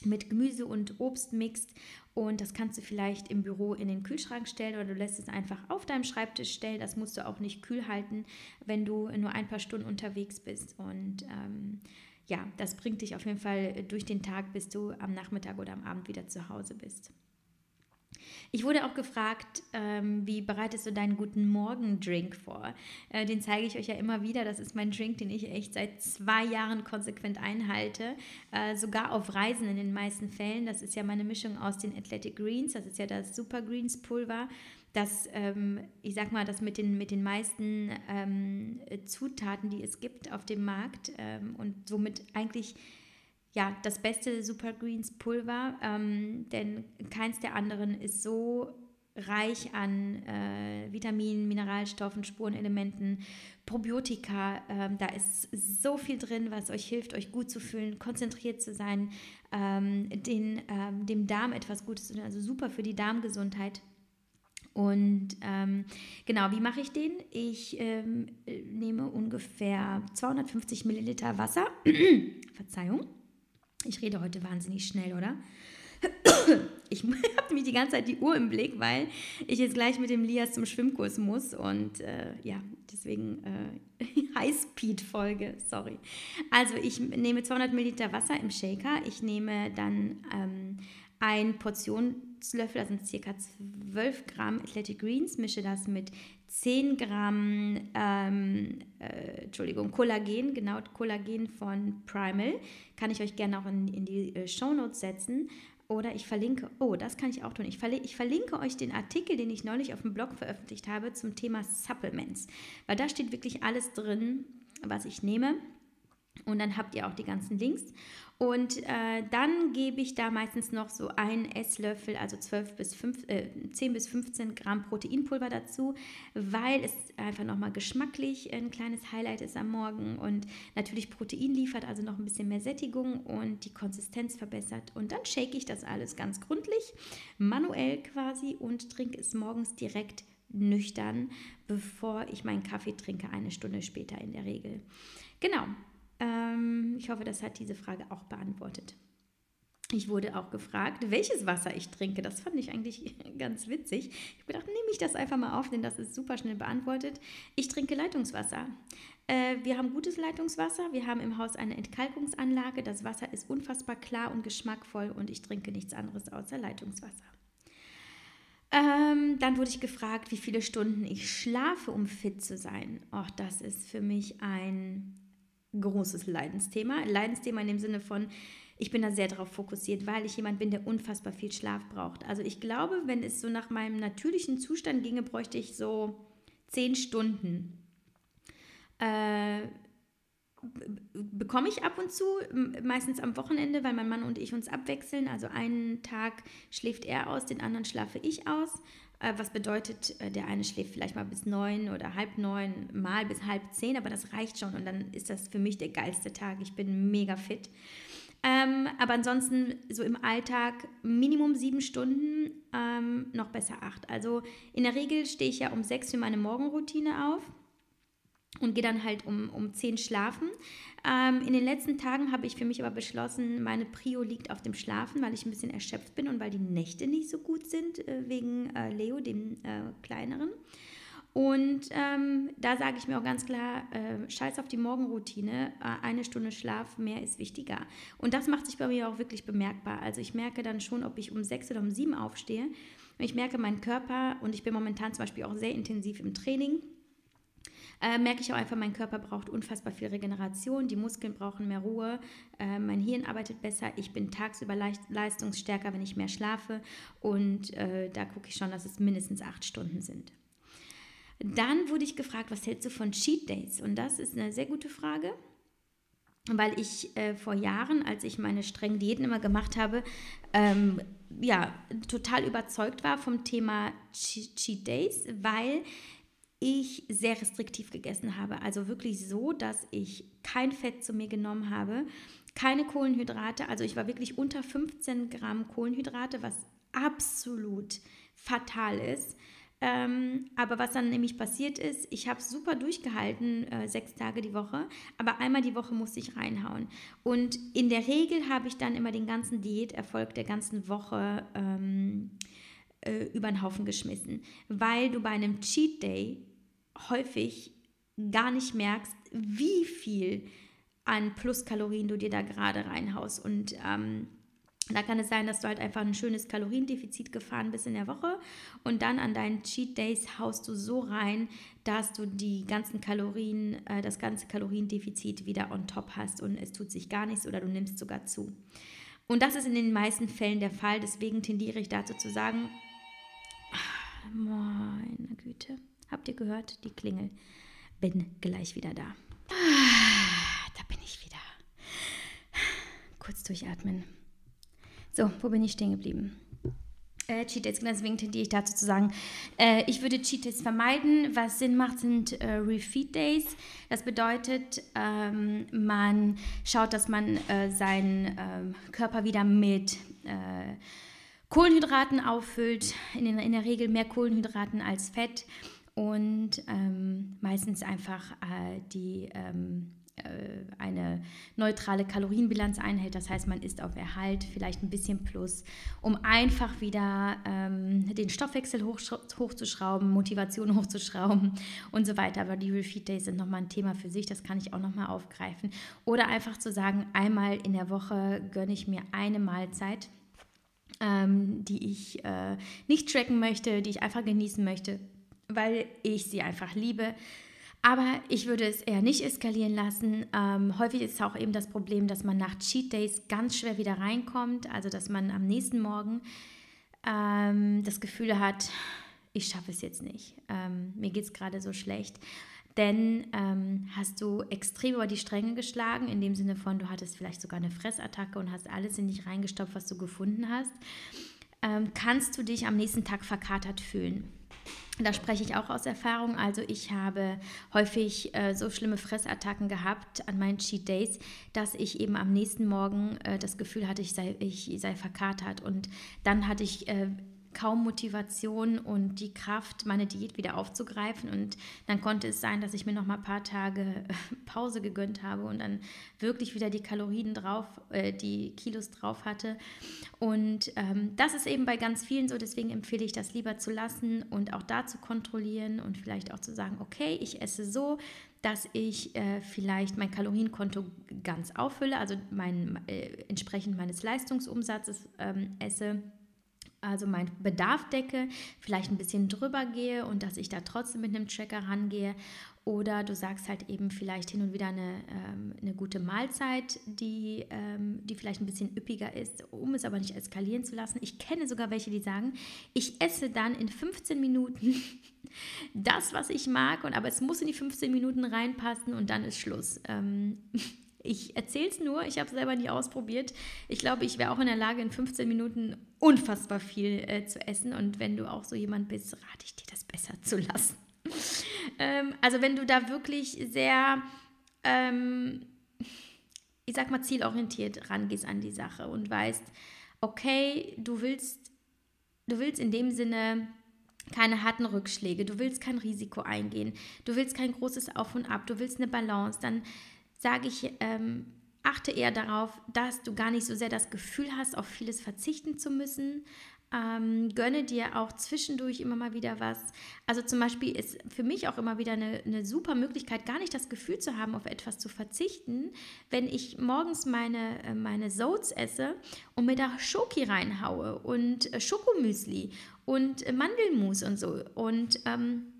mit Gemüse und Obst mixt und das kannst du vielleicht im Büro in den Kühlschrank stellen oder du lässt es einfach auf deinem Schreibtisch stellen. Das musst du auch nicht kühl halten, wenn du nur ein paar Stunden unterwegs bist. Und ähm, ja, das bringt dich auf jeden Fall durch den Tag, bis du am Nachmittag oder am Abend wieder zu Hause bist. Ich wurde auch gefragt, ähm, wie bereitest du deinen guten Morgen-Drink vor? Äh, den zeige ich euch ja immer wieder. Das ist mein Drink, den ich echt seit zwei Jahren konsequent einhalte. Äh, sogar auf Reisen in den meisten Fällen. Das ist ja meine Mischung aus den Athletic Greens. Das ist ja das Super Greens Pulver das, ähm, ich sag mal, das mit den, mit den meisten ähm, Zutaten, die es gibt auf dem Markt ähm, und somit eigentlich ja, das beste Super Greens Pulver, ähm, denn keins der anderen ist so reich an äh, Vitaminen, Mineralstoffen, Spurenelementen, Probiotika. Ähm, da ist so viel drin, was euch hilft, euch gut zu fühlen, konzentriert zu sein, ähm, den, ähm, dem Darm etwas Gutes zu tun, also super für die Darmgesundheit. Und ähm, genau, wie mache ich den? Ich ähm, nehme ungefähr 250 Milliliter Wasser. Verzeihung ich rede heute wahnsinnig schnell, oder? Ich habe nämlich die ganze Zeit die Uhr im Blick, weil ich jetzt gleich mit dem Lias zum Schwimmkurs muss und äh, ja, deswegen äh, Highspeed-Folge, sorry. Also ich nehme 200 Milliliter Wasser im Shaker, ich nehme dann ähm, ein Portionslöffel, das sind circa 12 Gramm Athletic Greens, mische das mit 10 Gramm, ähm, äh, Entschuldigung, Kollagen, genau, Kollagen von Primal. Kann ich euch gerne auch in, in die äh, Show Notes setzen. Oder ich verlinke, oh, das kann ich auch tun. Ich verlinke, ich verlinke euch den Artikel, den ich neulich auf dem Blog veröffentlicht habe zum Thema Supplements. Weil da steht wirklich alles drin, was ich nehme. Und dann habt ihr auch die ganzen Links. Und äh, dann gebe ich da meistens noch so einen Esslöffel, also 12 bis 5, äh, 10 bis 15 Gramm Proteinpulver dazu, weil es einfach nochmal geschmacklich ein kleines Highlight ist am Morgen und natürlich Protein liefert, also noch ein bisschen mehr Sättigung und die Konsistenz verbessert. Und dann shake ich das alles ganz gründlich, manuell quasi und trinke es morgens direkt nüchtern, bevor ich meinen Kaffee trinke, eine Stunde später in der Regel. Genau, ähm, ich hoffe, das hat diese Frage auch beantwortet. Ich wurde auch gefragt, welches Wasser ich trinke. Das fand ich eigentlich ganz witzig. Ich habe nehme ich das einfach mal auf, denn das ist super schnell beantwortet. Ich trinke Leitungswasser. Äh, wir haben gutes Leitungswasser. Wir haben im Haus eine Entkalkungsanlage. Das Wasser ist unfassbar klar und geschmackvoll und ich trinke nichts anderes außer Leitungswasser. Ähm, dann wurde ich gefragt, wie viele Stunden ich schlafe, um fit zu sein. Auch das ist für mich ein großes Leidensthema. Leidensthema in dem Sinne von, ich bin da sehr darauf fokussiert, weil ich jemand bin, der unfassbar viel Schlaf braucht. Also ich glaube, wenn es so nach meinem natürlichen Zustand ginge, bräuchte ich so zehn Stunden. Äh, bekomme ich ab und zu, meistens am Wochenende, weil mein Mann und ich uns abwechseln. Also einen Tag schläft er aus, den anderen schlafe ich aus. Äh, was bedeutet, äh, der eine schläft vielleicht mal bis neun oder halb neun, mal bis halb zehn, aber das reicht schon und dann ist das für mich der geilste Tag. Ich bin mega fit. Ähm, aber ansonsten so im Alltag Minimum sieben Stunden, ähm, noch besser acht. Also in der Regel stehe ich ja um sechs für meine Morgenroutine auf und gehe dann halt um, um 10 schlafen. Ähm, in den letzten Tagen habe ich für mich aber beschlossen, meine Prio liegt auf dem Schlafen, weil ich ein bisschen erschöpft bin und weil die Nächte nicht so gut sind, äh, wegen äh, Leo, dem äh, kleineren. Und ähm, da sage ich mir auch ganz klar, äh, scheiß auf die Morgenroutine, äh, eine Stunde Schlaf, mehr ist wichtiger. Und das macht sich bei mir auch wirklich bemerkbar. Also ich merke dann schon, ob ich um sechs oder um sieben aufstehe. Ich merke meinen Körper und ich bin momentan zum Beispiel auch sehr intensiv im Training äh, merke ich auch einfach, mein Körper braucht unfassbar viel Regeneration, die Muskeln brauchen mehr Ruhe, äh, mein Hirn arbeitet besser, ich bin tagsüber leicht, leistungsstärker, wenn ich mehr schlafe und äh, da gucke ich schon, dass es mindestens acht Stunden sind. Dann wurde ich gefragt, was hältst du von Cheat Days? Und das ist eine sehr gute Frage weil ich äh, vor Jahren, als ich meine strengen Diäten immer gemacht habe, ähm, ja, total überzeugt war vom Thema Cheat Days, weil ich sehr restriktiv gegessen habe. Also wirklich so, dass ich kein Fett zu mir genommen habe, keine Kohlenhydrate. Also ich war wirklich unter 15 Gramm Kohlenhydrate, was absolut fatal ist. Ähm, aber was dann nämlich passiert ist, ich habe super durchgehalten, äh, sechs Tage die Woche, aber einmal die Woche musste ich reinhauen. Und in der Regel habe ich dann immer den ganzen Diäterfolg der ganzen Woche ähm, äh, über den Haufen geschmissen, weil du bei einem Cheat Day häufig gar nicht merkst, wie viel an Pluskalorien du dir da gerade reinhaust. Und ähm, da kann es sein, dass du halt einfach ein schönes Kaloriendefizit gefahren bist in der Woche und dann an deinen Cheat Days haust du so rein, dass du die ganzen Kalorien, äh, das ganze Kaloriendefizit wieder on top hast und es tut sich gar nichts oder du nimmst sogar zu. Und das ist in den meisten Fällen der Fall, deswegen tendiere ich dazu zu sagen, ach, meine Güte. Habt ihr gehört? Die Klingel. Bin gleich wieder da. Ah, da bin ich wieder. Kurz durchatmen. So, wo bin ich stehen geblieben? Äh, Cheat Days, genau deswegen tendiere ich dazu zu sagen, äh, ich würde Cheat Days vermeiden. Was Sinn macht, sind äh, Refeed Days. Das bedeutet, ähm, man schaut, dass man äh, seinen ähm, Körper wieder mit äh, Kohlenhydraten auffüllt. In, in der Regel mehr Kohlenhydraten als Fett und ähm, meistens einfach äh, die ähm, äh, eine neutrale Kalorienbilanz einhält. Das heißt, man isst auf Erhalt, vielleicht ein bisschen plus, um einfach wieder ähm, den Stoffwechsel hoch, hochzuschrauben, Motivation hochzuschrauben und so weiter. Aber die Refeed Days sind nochmal ein Thema für sich, das kann ich auch nochmal aufgreifen. Oder einfach zu sagen, einmal in der Woche gönne ich mir eine Mahlzeit. Ähm, die ich äh, nicht tracken möchte, die ich einfach genießen möchte, weil ich sie einfach liebe. Aber ich würde es eher nicht eskalieren lassen. Ähm, häufig ist auch eben das Problem, dass man nach Cheat Days ganz schwer wieder reinkommt. Also dass man am nächsten Morgen ähm, das Gefühl hat, ich schaffe es jetzt nicht. Ähm, mir geht es gerade so schlecht. Denn ähm, hast du extrem über die Stränge geschlagen, in dem Sinne von, du hattest vielleicht sogar eine Fressattacke und hast alles in dich reingestopft, was du gefunden hast, ähm, kannst du dich am nächsten Tag verkatert fühlen. Da spreche ich auch aus Erfahrung. Also ich habe häufig äh, so schlimme Fressattacken gehabt an meinen Cheat Days, dass ich eben am nächsten Morgen äh, das Gefühl hatte, ich sei, ich sei verkatert. Und dann hatte ich äh, kaum Motivation und die Kraft, meine Diät wieder aufzugreifen. Und dann konnte es sein, dass ich mir noch mal ein paar Tage äh, Pause gegönnt habe und dann wirklich wieder die Kalorien drauf, äh, die Kilos drauf hatte. Und ähm, das ist eben bei ganz vielen so. Deswegen empfehle ich das lieber zu lassen und auch da zu kontrollieren und vielleicht auch zu sagen, okay, ich esse so, dass ich äh, vielleicht mein Kalorienkonto ganz auffülle, also mein, äh, entsprechend meines Leistungsumsatzes ähm, esse also meinen Bedarf decke, vielleicht ein bisschen drüber gehe und dass ich da trotzdem mit einem Tracker rangehe. Oder du sagst halt eben vielleicht hin und wieder eine, ähm, eine gute Mahlzeit, die, ähm, die vielleicht ein bisschen üppiger ist, um es aber nicht eskalieren zu lassen. Ich kenne sogar welche, die sagen, ich esse dann in 15 Minuten das, was ich mag, und aber es muss in die 15 Minuten reinpassen und dann ist Schluss. Ähm, ich erzähle es nur, ich habe es selber nie ausprobiert. Ich glaube, ich wäre auch in der Lage, in 15 Minuten unfassbar viel äh, zu essen. Und wenn du auch so jemand bist, rate ich dir, das besser zu lassen. ähm, also wenn du da wirklich sehr, ähm, ich sag mal, zielorientiert rangehst an die Sache und weißt, okay, du willst, du willst in dem Sinne keine harten Rückschläge, du willst kein Risiko eingehen, du willst kein großes Auf und Ab, du willst eine Balance, dann sage ich, ähm, achte eher darauf, dass du gar nicht so sehr das Gefühl hast, auf vieles verzichten zu müssen. Ähm, gönne dir auch zwischendurch immer mal wieder was. Also zum Beispiel ist für mich auch immer wieder eine, eine super Möglichkeit, gar nicht das Gefühl zu haben, auf etwas zu verzichten, wenn ich morgens meine, äh, meine Soats esse und mir da Schoki reinhaue und äh, Schokomüsli und äh, Mandelmus und so. Und ähm,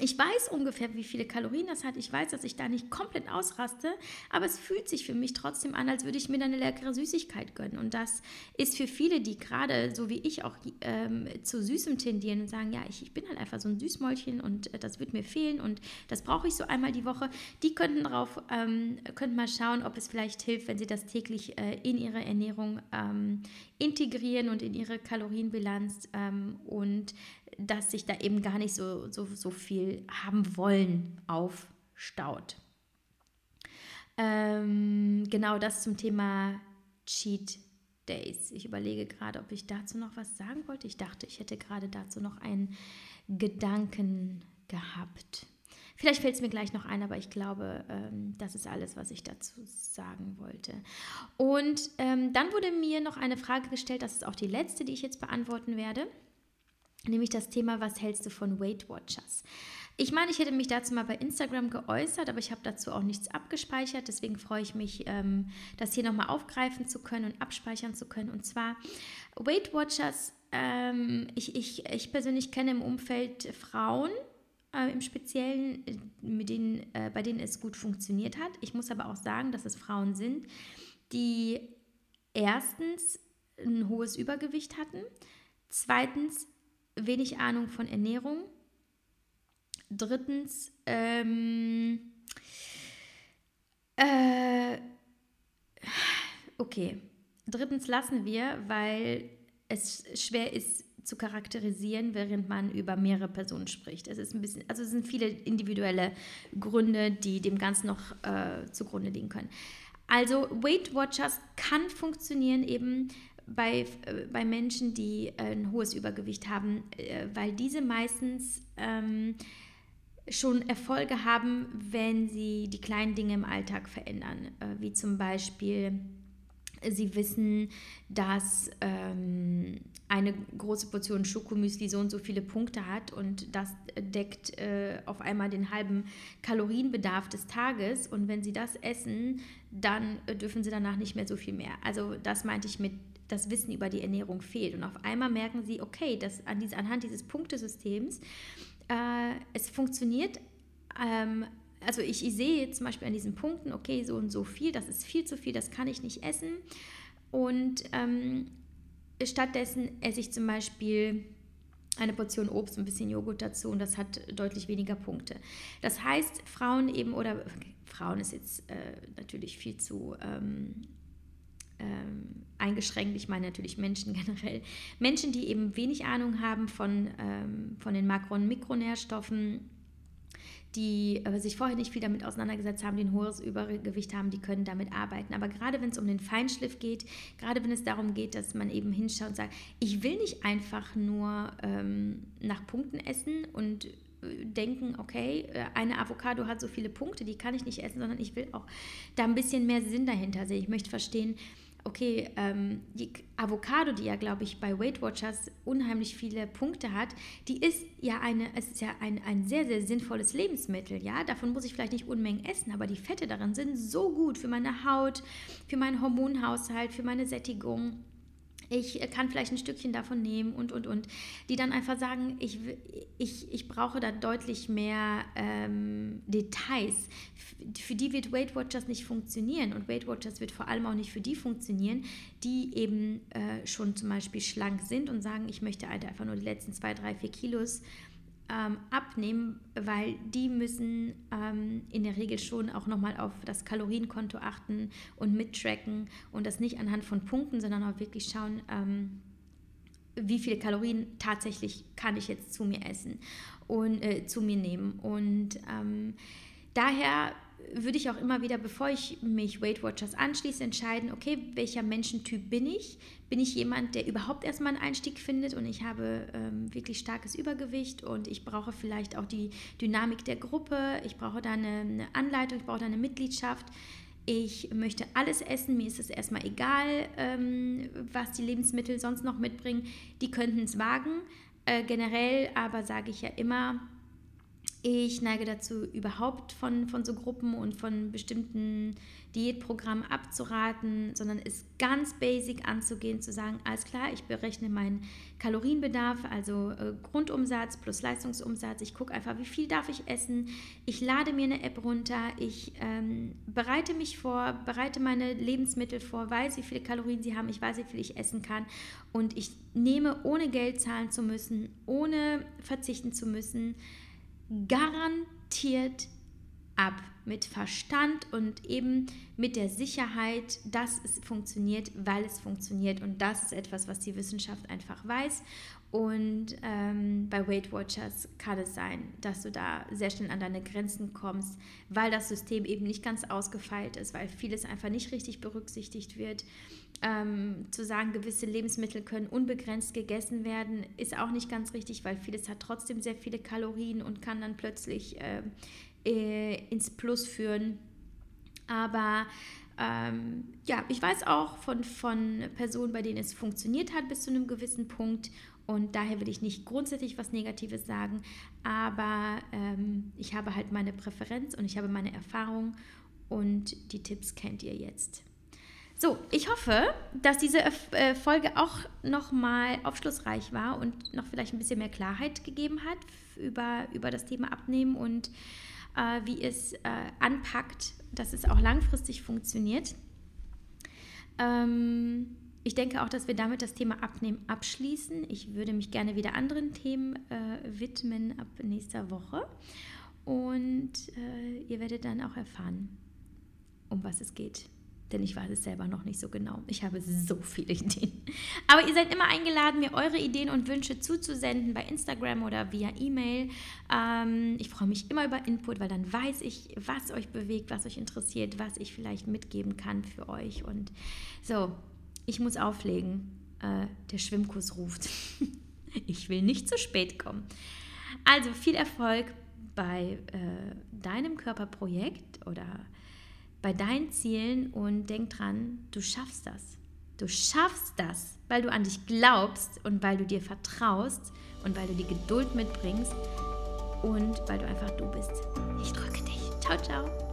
ich weiß ungefähr, wie viele Kalorien das hat. Ich weiß, dass ich da nicht komplett ausraste, aber es fühlt sich für mich trotzdem an, als würde ich mir da eine leckere Süßigkeit gönnen. Und das ist für viele, die gerade so wie ich auch ähm, zu Süßem tendieren und sagen, ja, ich, ich bin halt einfach so ein Süßmäulchen und äh, das wird mir fehlen und das brauche ich so einmal die Woche. Die könnten drauf, ähm, könnten mal schauen, ob es vielleicht hilft, wenn sie das täglich äh, in ihre Ernährung ähm, integrieren und in ihre Kalorienbilanz ähm, und dass sich da eben gar nicht so, so, so viel haben wollen aufstaut. Ähm, genau das zum Thema Cheat Days. Ich überlege gerade, ob ich dazu noch was sagen wollte. Ich dachte, ich hätte gerade dazu noch einen Gedanken gehabt. Vielleicht fällt es mir gleich noch ein, aber ich glaube, ähm, das ist alles, was ich dazu sagen wollte. Und ähm, dann wurde mir noch eine Frage gestellt, das ist auch die letzte, die ich jetzt beantworten werde nämlich das Thema, was hältst du von Weight Watchers? Ich meine, ich hätte mich dazu mal bei Instagram geäußert, aber ich habe dazu auch nichts abgespeichert. Deswegen freue ich mich, ähm, das hier nochmal aufgreifen zu können und abspeichern zu können. Und zwar Weight Watchers, ähm, ich, ich, ich persönlich kenne im Umfeld Frauen, äh, im Speziellen, mit denen, äh, bei denen es gut funktioniert hat. Ich muss aber auch sagen, dass es Frauen sind, die erstens ein hohes Übergewicht hatten, zweitens wenig Ahnung von Ernährung. Drittens, ähm, äh, okay. Drittens lassen wir, weil es schwer ist zu charakterisieren, während man über mehrere Personen spricht. Es ist ein bisschen, also es sind viele individuelle Gründe, die dem Ganzen noch äh, zugrunde liegen können. Also Weight Watchers kann funktionieren eben, bei, äh, bei Menschen, die äh, ein hohes Übergewicht haben, äh, weil diese meistens ähm, schon Erfolge haben, wenn sie die kleinen Dinge im Alltag verändern, äh, wie zum Beispiel Sie wissen, dass ähm, eine große Portion Schokomüsli so und so viele Punkte hat und das deckt äh, auf einmal den halben Kalorienbedarf des Tages. Und wenn Sie das essen, dann äh, dürfen Sie danach nicht mehr so viel mehr. Also das meinte ich mit das Wissen über die Ernährung fehlt. Und auf einmal merken sie, okay, dass an diese, anhand dieses Punktesystems äh, es funktioniert. Ähm, also ich, ich sehe zum Beispiel an diesen Punkten, okay, so und so viel, das ist viel zu viel, das kann ich nicht essen. Und ähm, stattdessen esse ich zum Beispiel eine Portion Obst, ein bisschen Joghurt dazu und das hat deutlich weniger Punkte. Das heißt, Frauen eben, oder Frauen ist jetzt äh, natürlich viel zu ähm, ähm, eingeschränkt. Ich meine natürlich Menschen generell. Menschen, die eben wenig Ahnung haben von, ähm, von den Makro- und Mikronährstoffen, die äh, sich vorher nicht viel damit auseinandergesetzt haben, die ein hohes Übergewicht haben, die können damit arbeiten. Aber gerade wenn es um den Feinschliff geht, gerade wenn es darum geht, dass man eben hinschaut und sagt, ich will nicht einfach nur ähm, nach Punkten essen und äh, denken, okay, äh, eine Avocado hat so viele Punkte, die kann ich nicht essen, sondern ich will auch da ein bisschen mehr Sinn dahinter sehen. Ich möchte verstehen, okay, ähm, die Avocado, die ja, glaube ich, bei Weight Watchers unheimlich viele Punkte hat, die ist ja eine, es ist ja ein, ein sehr, sehr sinnvolles Lebensmittel, ja. Davon muss ich vielleicht nicht Unmengen essen, aber die Fette darin sind so gut für meine Haut, für meinen Hormonhaushalt, für meine Sättigung ich kann vielleicht ein Stückchen davon nehmen und, und, und, die dann einfach sagen, ich, ich, ich brauche da deutlich mehr ähm, Details. Für die wird Weight Watchers nicht funktionieren und Weight Watchers wird vor allem auch nicht für die funktionieren, die eben äh, schon zum Beispiel schlank sind und sagen, ich möchte halt einfach nur die letzten zwei, drei, vier Kilos ähm, abnehmen, weil die müssen ähm, in der Regel schon auch nochmal auf das Kalorienkonto achten und mittracken und das nicht anhand von Punkten, sondern auch wirklich schauen, ähm, wie viele Kalorien tatsächlich kann ich jetzt zu mir essen und äh, zu mir nehmen. Und ähm, daher würde ich auch immer wieder, bevor ich mich Weight Watchers anschließe, entscheiden, okay, welcher Menschentyp bin ich? Bin ich jemand, der überhaupt erstmal einen Einstieg findet und ich habe ähm, wirklich starkes Übergewicht und ich brauche vielleicht auch die Dynamik der Gruppe, ich brauche da eine, eine Anleitung, ich brauche da eine Mitgliedschaft. Ich möchte alles essen, mir ist es erstmal egal, ähm, was die Lebensmittel sonst noch mitbringen. Die könnten es wagen. Äh, generell aber sage ich ja immer, ich neige dazu, überhaupt von, von so Gruppen und von bestimmten Diätprogrammen abzuraten, sondern es ganz basic anzugehen, zu sagen, alles klar, ich berechne meinen Kalorienbedarf, also äh, Grundumsatz plus Leistungsumsatz. Ich gucke einfach, wie viel darf ich essen. Ich lade mir eine App runter, ich ähm, bereite mich vor, bereite meine Lebensmittel vor, weiß, wie viele Kalorien sie haben, ich weiß, wie viel ich essen kann und ich nehme, ohne Geld zahlen zu müssen, ohne verzichten zu müssen, garantiert ab mit Verstand und eben mit der Sicherheit, dass es funktioniert, weil es funktioniert. Und das ist etwas, was die Wissenschaft einfach weiß. Und ähm, bei Weight Watchers kann es sein, dass du da sehr schnell an deine Grenzen kommst, weil das System eben nicht ganz ausgefeilt ist, weil vieles einfach nicht richtig berücksichtigt wird. Ähm, zu sagen, gewisse Lebensmittel können unbegrenzt gegessen werden, ist auch nicht ganz richtig, weil vieles hat trotzdem sehr viele Kalorien und kann dann plötzlich äh, äh, ins Plus führen. Aber ähm, ja, ich weiß auch von, von Personen, bei denen es funktioniert hat bis zu einem gewissen Punkt. Und daher will ich nicht grundsätzlich was Negatives sagen, aber ähm, ich habe halt meine Präferenz und ich habe meine Erfahrung und die Tipps kennt ihr jetzt. So, ich hoffe, dass diese äh, Folge auch nochmal aufschlussreich war und noch vielleicht ein bisschen mehr Klarheit gegeben hat über, über das Thema Abnehmen und äh, wie es äh, anpackt, dass es auch langfristig funktioniert. Ähm, ich denke auch, dass wir damit das Thema Abnehmen abschließen. Ich würde mich gerne wieder anderen Themen äh, widmen ab nächster Woche. Und äh, ihr werdet dann auch erfahren, um was es geht denn ich weiß es selber noch nicht so genau. Ich habe so viele Ideen. Aber ihr seid immer eingeladen, mir eure Ideen und Wünsche zuzusenden bei Instagram oder via E-Mail. Ähm, ich freue mich immer über Input, weil dann weiß ich, was euch bewegt, was euch interessiert, was ich vielleicht mitgeben kann für euch. Und so, ich muss auflegen. Äh, der Schwimmkurs ruft. ich will nicht zu spät kommen. Also viel Erfolg bei äh, deinem Körperprojekt oder bei deinen Zielen und denk dran, du schaffst das. Du schaffst das, weil du an dich glaubst und weil du dir vertraust und weil du die Geduld mitbringst und weil du einfach du bist. Ich drücke dich. Ciao, ciao.